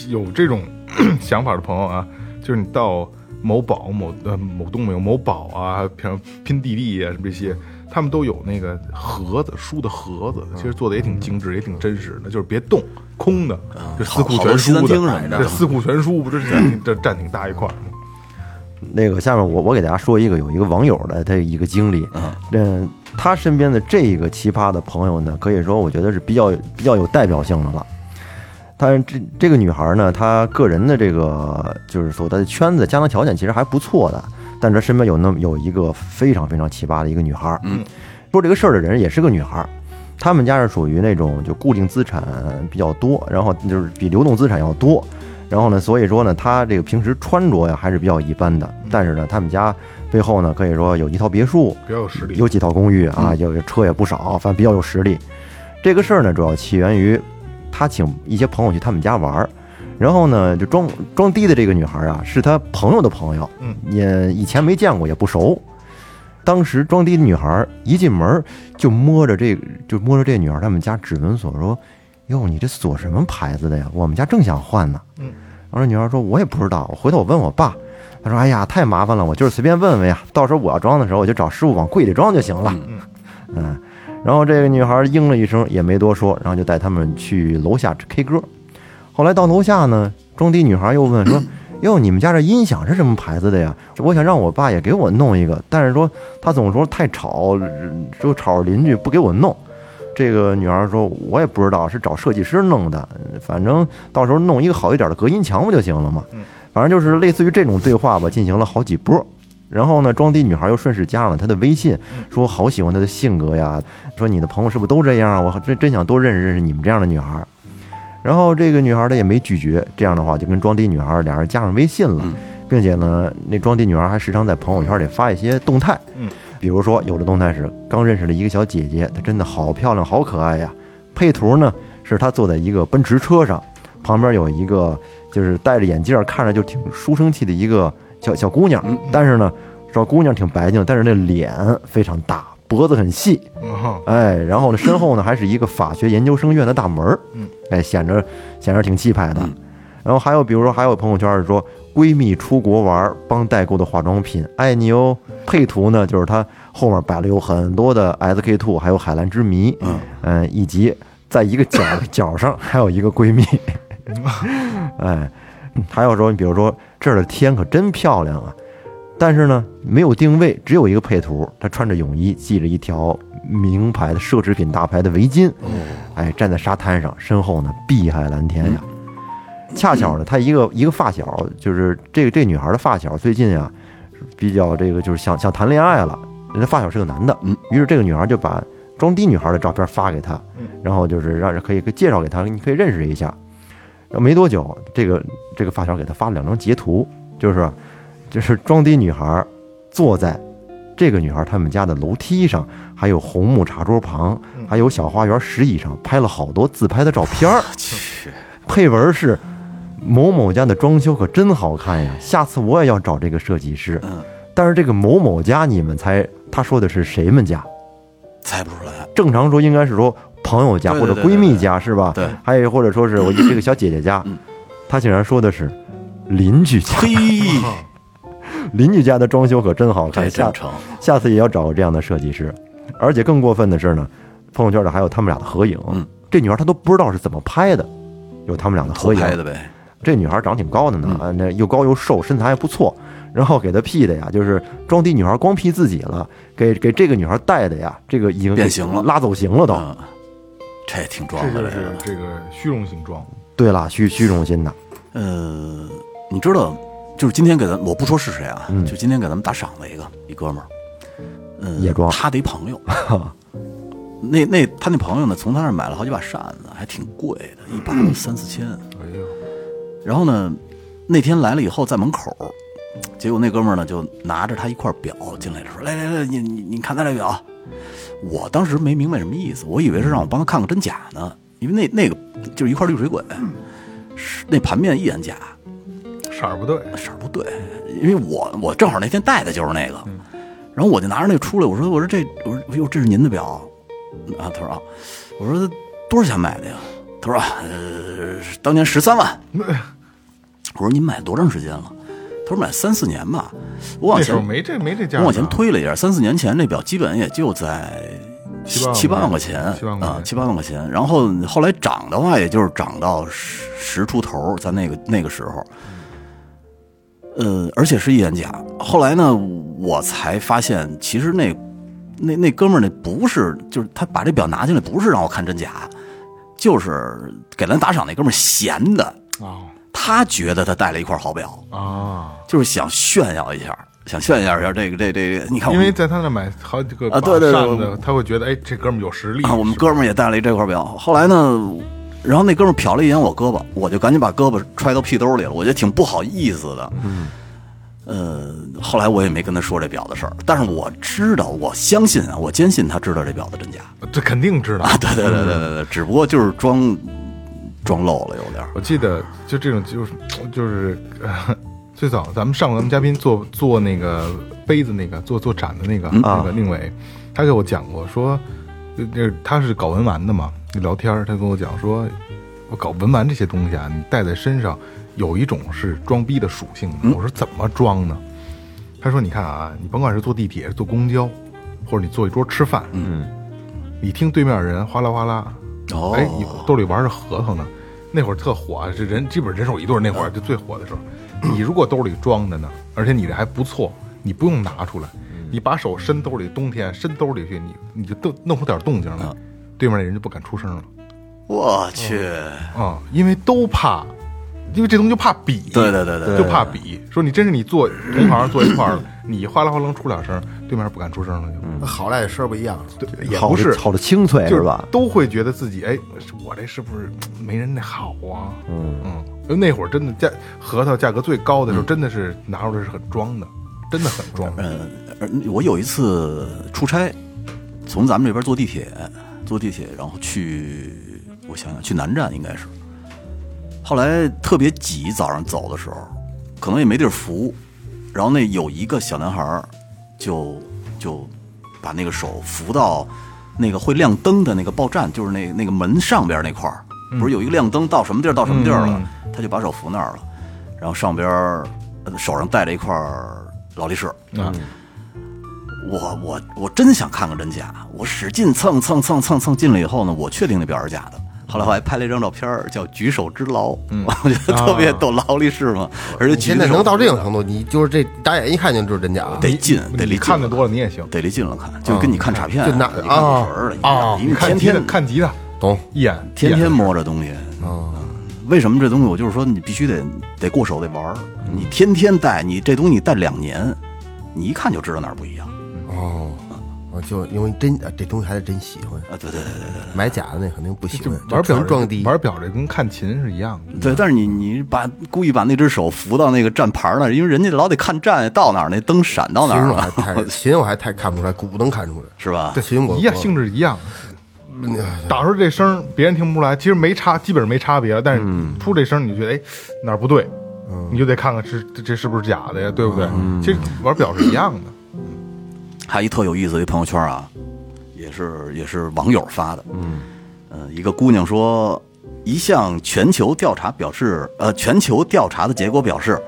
[SPEAKER 3] 有这种 想法的朋友啊，就是你到某宝、某呃某东没有某宝啊，还有拼地利啊什么这些，他们都有那个盒子，书的盒子，其实做的也挺精致，也挺真实的，就是别动，空的，这四库全书
[SPEAKER 2] 的
[SPEAKER 3] 的，这四库全书不这是占这占挺大一块儿。吗？
[SPEAKER 1] 那个下面我我给大家说一个有一个网友的他一个经历，嗯，他身边的这个奇葩的朋友呢，可以说我觉得是比较比较有代表性的了。但是这这个女孩呢，她个人的这个就是说她的圈子、家庭条件其实还不错的，但他身边有那么有一个非常非常奇葩的一个女孩，嗯，说这个事儿的人也是个女孩，他们家是属于那种就固定资产比较多，然后就是比流动资产要多，然后呢，所以说呢，她这个平时穿着呀还是比较一般的，但是呢，他们家背后呢可以说有一套别墅，
[SPEAKER 3] 比较有实力。
[SPEAKER 1] 有几套公寓啊，有车也不少，反正比较有实力。这个事儿呢，主要起源于他请一些朋友去他们家玩儿，然后呢，就装装逼的这个女孩啊，是他朋友的朋友，
[SPEAKER 3] 嗯，
[SPEAKER 1] 也以前没见过，也不熟。当时装逼的女孩一进门就摸着这就摸着这女孩他们家指纹锁，说：“哟，你这锁什么牌子的呀？我们家正想换呢。”
[SPEAKER 3] 嗯，
[SPEAKER 1] 然后这女孩说：“我也不知道，回头我问我爸。”他说：“哎呀，太麻烦了，我就是随便问问呀，到时候我要装的时候，我就找师傅往柜里装就行了。”嗯，然后这个女孩应了一声，也没多说，然后就带他们去楼下 K 歌。后来到楼下呢，装逼女孩又问说：“ 哟，你们家这音响是什么牌子的呀？我想让我爸也给我弄一个，但是说他总说太吵，就吵着邻居不给我弄。”这个女孩说：“我也不知道，是找设计师弄的，反正到时候弄一个好一点的隔音墙不就行了吗？反正就是类似于这种对话吧，进行了好几波。然后呢，装逼女孩又顺势加上了他的微信，说好喜欢他的性格呀，说你的朋友是不是都这样啊？我真真想多认识认识你们这样的女孩。然后这个女孩呢也没拒绝，这样的话就跟装逼女孩俩人加上微信了，并且呢，那装逼女孩还时常在朋友圈里发一些动态，
[SPEAKER 3] 嗯，
[SPEAKER 1] 比如说有的动态是刚认识了一个小姐姐，她真的好漂亮，好可爱呀。配图呢是她坐在一个奔驰车上，旁边有一个就是戴着眼镜，看着就挺书生气的一个小小姑娘，但是呢，小姑娘挺白净，但是那脸非常大，脖子很细，
[SPEAKER 3] 嗯
[SPEAKER 1] 哎，然后呢，身后呢还是一个法学研究生院的大门儿，
[SPEAKER 3] 嗯，
[SPEAKER 1] 哎，显着显着挺气派的。然后还有比如说还有朋友圈是说闺蜜出国玩帮代购的化妆品，爱你哦。配图呢就是她后面摆了有很多的 SK two，还有海蓝之谜，嗯。以及在一个角 角上还有一个闺蜜，哎，还有说你比如说这儿的天可真漂亮啊，但是呢，没有定位，只有一个配图。他穿着泳衣，系着一条名牌的奢侈品大牌的围巾，哎，站在沙滩上，身后呢碧海蓝天呀。恰巧呢，他一个 一个发小，就是这个这女孩的发小，最近啊比较这个就是想想谈恋爱了。人家发小是个男的，
[SPEAKER 2] 嗯，
[SPEAKER 1] 于是这个女孩就把装逼女孩的照片发给他，然后就是让人可以介绍给他，你可以认识一下。然后没多久，这个这个发小给他发了两张截图，就是就是装逼女孩坐在这个女孩他们家的楼梯上，还有红木茶桌旁，还有小花园石椅上拍了好多自拍的照片儿，
[SPEAKER 2] 去，
[SPEAKER 1] 配文是某某家的装修可真好看呀，下次我也要找这个设计师。
[SPEAKER 2] 嗯，
[SPEAKER 1] 但是这个某某家，你们猜他说的是谁们家？
[SPEAKER 2] 猜不出来。
[SPEAKER 1] 正常说应该是说朋友家或者闺蜜家是吧？
[SPEAKER 2] 对，
[SPEAKER 1] 还有或者说是我这个小姐姐家
[SPEAKER 2] 嗯，
[SPEAKER 1] 他竟然说的是邻居家，
[SPEAKER 2] 嘿，
[SPEAKER 1] 邻居家的装修可真好看，下。下次也要找个这样的设计师。而且更过分的是呢，朋友圈里还有他们俩的合影，
[SPEAKER 2] 嗯
[SPEAKER 1] 这女孩她都不知道是怎么拍的，有他们俩的合影。
[SPEAKER 2] 拍的呗，
[SPEAKER 1] 这女孩长挺高的呢，那又高又瘦，身材还不错。然后给她 P 的呀，就是装逼女孩光 P 自己了，给给这个女孩带的呀，这个已经
[SPEAKER 2] 变形了
[SPEAKER 1] 拉走形了都。
[SPEAKER 2] 嗯，这挺装
[SPEAKER 3] 这
[SPEAKER 2] 的，
[SPEAKER 3] 就是这个虚荣心装。
[SPEAKER 1] 对了，虚虚荣心的，
[SPEAKER 2] 呃，你知道，就是今天给咱，我不说是谁啊，
[SPEAKER 1] 嗯。
[SPEAKER 2] 就今天给咱们打赏的一个一哥们儿，嗯，
[SPEAKER 1] 也装。
[SPEAKER 2] 他的一朋友，那那他那朋友呢，从他那儿买了好几把扇子，还挺贵的，一把三四千。
[SPEAKER 3] 哎呦，
[SPEAKER 2] 然后呢，那天来了以后，在门口，结果那哥们儿呢就拿着他一块表进来了，说：“来来来，你你你看咱这表。”我当时没明白什么意思，我以为是让我帮他看看真假呢，因为那那个就是一块绿水鬼，是那盘面一眼假，
[SPEAKER 3] 色儿不对，
[SPEAKER 2] 色儿不对，因为我我正好那天戴的就是那个，然后我就拿着那个出来，我说我说这我说哟这是您的表啊，他说啊，我说多少钱买的呀？他说啊呃当年十三万，我说您买多长时间了？他说买三四年吧，我往前
[SPEAKER 3] 没这没这价，
[SPEAKER 2] 我往前，推了一下，三四年前那表基本也就在
[SPEAKER 3] 七八万
[SPEAKER 2] 七八万块钱
[SPEAKER 3] 七八万块钱
[SPEAKER 2] 啊，七八万块钱。然后后来涨的话，也就是涨到十十出头，在那个那个时候，呃，而且是一眼假。后来呢，我才发现，其实那那那哥们儿那不是，就是他把这表拿进来，不是让我看真假，就是给咱打赏那哥们儿闲的，
[SPEAKER 3] 啊
[SPEAKER 2] 他觉得他带了一块好表，
[SPEAKER 3] 啊，
[SPEAKER 2] 就是想炫耀一下，想炫耀一下这个这这个，你看我
[SPEAKER 3] 因为在他那买好几个
[SPEAKER 2] 啊对对对，
[SPEAKER 3] 他会觉得哎，这哥们儿有实力
[SPEAKER 2] 啊，我们哥们儿也带了一这块表。后来呢，然后那哥们儿瞟了一眼我胳膊，我就赶紧把胳膊揣到屁兜里了，我觉得挺不好意思的。嗯，呃，后来我也没跟他说这表的事儿，但是我知道，我相信啊，我坚信他知道这表的真假
[SPEAKER 3] 这肯定知道。
[SPEAKER 2] 啊。对对对对对对，只不过就是装装漏了有点儿。
[SPEAKER 3] 我记得就这种就是就是、呃、最早咱们上过咱们嘉宾做做那个杯子那个做做展的那个、那个宁伟，他给我讲过说，就这他是搞文玩的嘛，聊天儿他跟我讲说，我搞文玩这些东西啊，你带在身上有一种是装逼的属性。我说怎么装呢？他说你看啊，你甭管是坐地铁、坐公交，或者你坐一桌吃饭，嗯，你听对面人哗啦哗啦，
[SPEAKER 2] 哦。
[SPEAKER 3] 哎，你兜里玩着核桃呢，那会儿特火啊，这人基本人手一对儿，那会儿就最火的时候。你如果兜里装着呢，而且你这还不错，你不用拿出来，你把手伸兜里，冬天伸兜里去，你你就动弄出点动静来，对面那人就不敢出声了
[SPEAKER 2] 我去，
[SPEAKER 3] 啊、因为都怕，因为这东西就怕比，
[SPEAKER 2] 对对对对
[SPEAKER 3] 就怕比。说你真是你坐同行坐一块儿了，你哗啦哗啦出两声，对面不敢出声了就，
[SPEAKER 5] 好赖声儿不一样，
[SPEAKER 3] 对，也不是
[SPEAKER 1] 的好的清脆
[SPEAKER 3] 就是
[SPEAKER 1] 吧？
[SPEAKER 3] 都会觉得自己哎，我这是不是没人那好啊？嗯嗯，那会儿真的价核桃价格最高的时候，真的是拿出来是很装的，真的很装。
[SPEAKER 2] 嗯，我有一次出差，从咱们这边坐地铁，坐地铁，然后去，我想想，去南站应该是。后来特别挤，早上走的时候，可能也没地儿扶，然后那有一个小男孩儿就就把那个手扶到那个会亮灯的那个报站，就是那那个门上边那块儿，不是有一个亮灯到什么地儿到什么地儿了，他就把手扶那儿了，然后上边手上戴着一块儿劳力士，
[SPEAKER 3] 啊，
[SPEAKER 2] 我我我真想看看真假，我使劲蹭蹭蹭蹭蹭进了以后呢，我确定那表是假的。后来我还拍了一张照片，叫“举手之劳”，我觉得特别逗，劳力士嘛，而且
[SPEAKER 5] 你
[SPEAKER 2] 举手
[SPEAKER 5] 现在能到这种程度，你就是这打眼一看就知道真假。
[SPEAKER 2] 得近，得离
[SPEAKER 3] 你看的多了你也行。
[SPEAKER 2] 得离近了看，就跟你看卡片啊，
[SPEAKER 5] 就拿
[SPEAKER 2] 你看
[SPEAKER 5] 啊啊
[SPEAKER 3] 看
[SPEAKER 2] 天天
[SPEAKER 3] 看吉他，
[SPEAKER 5] 懂？
[SPEAKER 3] 一眼
[SPEAKER 2] 天天摸着东西。啊，为什么这东西我就是说你必须得得过手得玩儿，你天天戴，你这东西你戴两年，你一看就知道哪儿不一样
[SPEAKER 5] 哦，我就因为真这东西还是真喜欢，
[SPEAKER 2] 啊！对对对对对。
[SPEAKER 5] 买假的那肯定不喜
[SPEAKER 3] 就
[SPEAKER 5] 欢，
[SPEAKER 3] 玩表
[SPEAKER 5] 装逼。
[SPEAKER 3] 玩表这跟看琴是一样的。
[SPEAKER 2] 对，但是你你把故意把那只手扶到那个站牌那儿，因为人家老得看站到哪儿，那灯闪到哪儿
[SPEAKER 5] 琴我还
[SPEAKER 2] 了，
[SPEAKER 5] 太 琴我还太看不出来，鼓能看出来。
[SPEAKER 2] 是吧？
[SPEAKER 3] 这，
[SPEAKER 5] 琴我
[SPEAKER 3] 一样性质一样，打出这声别人听不出来，其实没差，基本上没差别了。但是出这声，你就觉得哎哪儿不对，你就得看看是这这是不是假的呀，对不对？其实玩表是一样的。
[SPEAKER 2] 还有一特有意思的一朋友圈啊，也是也是网友发的，嗯，呃，一个姑娘说，一项全球调查表示，呃，全球调查的结果表示，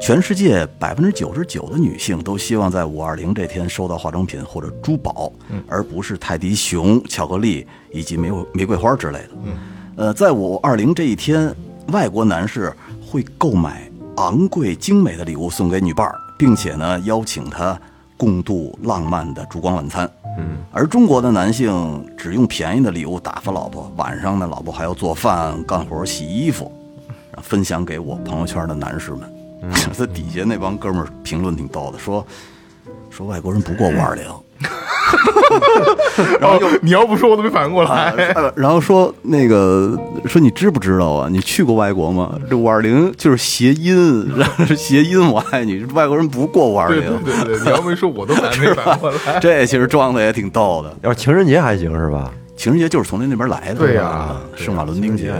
[SPEAKER 2] 全世界百分之九十九的女性都希望在五二零这天收到化妆品或者珠宝，而不是泰迪熊、巧克力以及玫瑰玫瑰花之类的。呃，在五二零这一天，外国男士会购买昂贵精美的礼物送给女伴儿，并且呢邀请她共度浪漫的烛光晚餐。嗯，而中国的男性只用便宜的礼物打发老婆，晚上呢老婆还要做饭、干活、洗衣服，分享给我朋友圈的男士们。这底下那帮哥们儿评论挺逗的，说说外国人不过五二零。
[SPEAKER 3] 然后你要不说我都没反应过来。
[SPEAKER 2] 呃然后说那个说你知不知道啊？你去过外国吗？这五二零就是谐音，然后是谐音我爱你。外国人不过五二
[SPEAKER 3] 对
[SPEAKER 2] 零
[SPEAKER 3] 对，对对，你要没说我都还没反应过来。
[SPEAKER 2] 这其实装的也挺逗的。
[SPEAKER 1] 要是情人节还行是吧？
[SPEAKER 2] 情人节就是从那那边来的，
[SPEAKER 3] 对呀
[SPEAKER 2] 啊圣马伦丁节。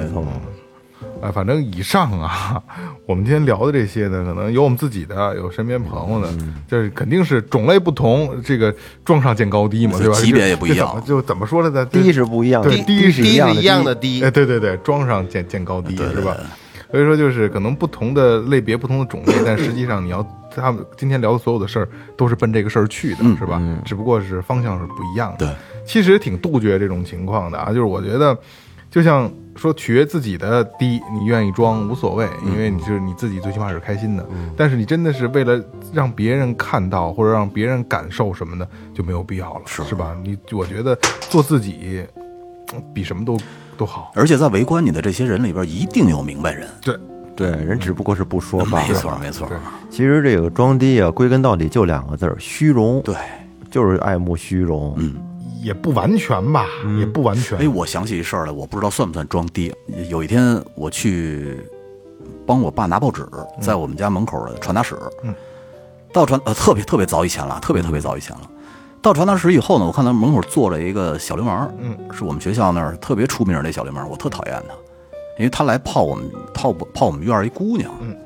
[SPEAKER 3] 哎，反正以上啊，我们今天聊的这些呢，可能有我们自己的，有身边朋友的，就是肯定是种类不同，这个撞上见高低嘛，对吧？
[SPEAKER 2] 级别也不一样
[SPEAKER 3] 就怎么说来着？
[SPEAKER 1] 低是不一样的，
[SPEAKER 3] 对，低
[SPEAKER 5] 低是一样的
[SPEAKER 3] 低
[SPEAKER 5] 一样的低
[SPEAKER 3] 哎，对对对，装上见见高低是吧？所以说就是可能不同的类别、不同的种类，但实际上你要他们今天聊的所有的事儿都是奔这个事儿去的，是吧？只不过是方向是不一样的。
[SPEAKER 2] 对，
[SPEAKER 3] 其实挺杜绝这种情况的啊，就是我觉得，就像说取悦自己的低，你愿意装无所谓，因为你是你自己最起码是开心的。但是你真的是为了让别人看到或者让别人感受什么的，就没有必要了，是是吧？你我觉得做自己嗯比什么都都好。
[SPEAKER 2] 而且在围观你的这些人里边，一定有明白人。
[SPEAKER 3] 对，
[SPEAKER 1] 对，人只不过是不说罢了
[SPEAKER 2] 没
[SPEAKER 1] 了。
[SPEAKER 2] 错没错，
[SPEAKER 1] 其实这个装逼啊，归根到底就两个字儿：虚荣。
[SPEAKER 2] 对，
[SPEAKER 1] 就是爱慕虚荣。嗯，
[SPEAKER 3] 也不完全吧，也不完全。
[SPEAKER 2] 哎，我想起一事儿来，我不知道算不算装逼。有一天我去帮我爸拿报纸，在我们家门口的传达室。
[SPEAKER 3] 嗯，
[SPEAKER 2] 到传呃特别特别早以前了，特别特别早以前了。到传达室以后呢，我看他门口坐着一个小流氓，
[SPEAKER 3] 嗯，
[SPEAKER 2] 是我们学校那儿特别出名的那小流氓，我特讨厌他，因为他来泡我们泡泡我们院儿一姑娘，
[SPEAKER 3] 嗯，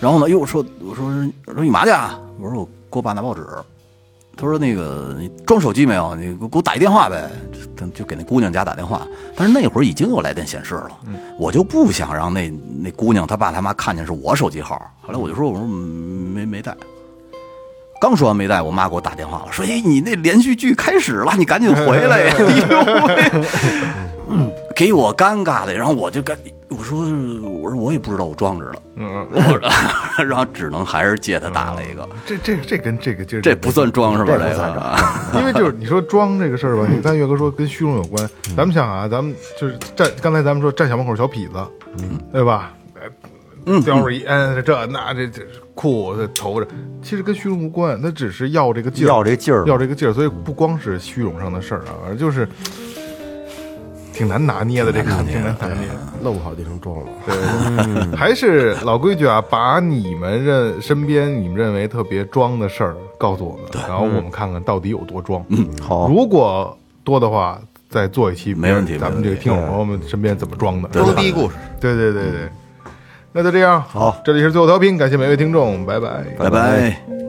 [SPEAKER 2] 然后呢，又说我说我说你嘛去啊？我说我给我爸拿报纸。他说：“那个，你装手机没有？你给我打一电话呗。”就就给那姑娘家打电话。但是那会儿已经有来电显示了，我就不想让那那姑娘她爸她妈看见是我手机号。后来我就说：“我说没没带。”刚说完没带，我妈给我打电话了，说：“哎，你那连续剧开始了，你赶紧回来呀！”哎呦喂，嗯给我尴尬的。然后我就赶，我说：“我说我也不知道我装着了。”
[SPEAKER 3] 嗯，
[SPEAKER 2] 我 然后只能还是借他打了一个，
[SPEAKER 3] 这这这跟这个就是
[SPEAKER 2] 这不算装是吧？这
[SPEAKER 1] 这不算
[SPEAKER 2] 个。
[SPEAKER 3] 因为就是你说装这个事儿吧，你刚才岳哥说跟虚荣有关，咱们想啊，咱们就是站，刚才咱们说站小门口小痞子，嗯，对吧？嗯，叼着烟，这那这这裤这头着，其实跟虚荣无关，他只是要这个劲儿，
[SPEAKER 1] 要这劲儿
[SPEAKER 3] 要这个劲儿，所以不光是虚荣上的事儿啊，而就是挺难拿捏的，这个挺难拿捏。
[SPEAKER 5] 弄不好就成装了。
[SPEAKER 3] 对，还是老规矩啊，把你们认身边你们认为特别装的事儿告诉我们，然后我们看看到底有多装。嗯，
[SPEAKER 1] 好，
[SPEAKER 3] 如果多的话，再做一期，
[SPEAKER 2] 没问题
[SPEAKER 3] 咱们这个听友朋友们身边怎么装的？
[SPEAKER 5] 装逼故事，
[SPEAKER 3] 对对对对，那就这样。
[SPEAKER 1] 好，
[SPEAKER 3] 这里是最后调频，感谢每位听众，拜拜。
[SPEAKER 2] 拜拜。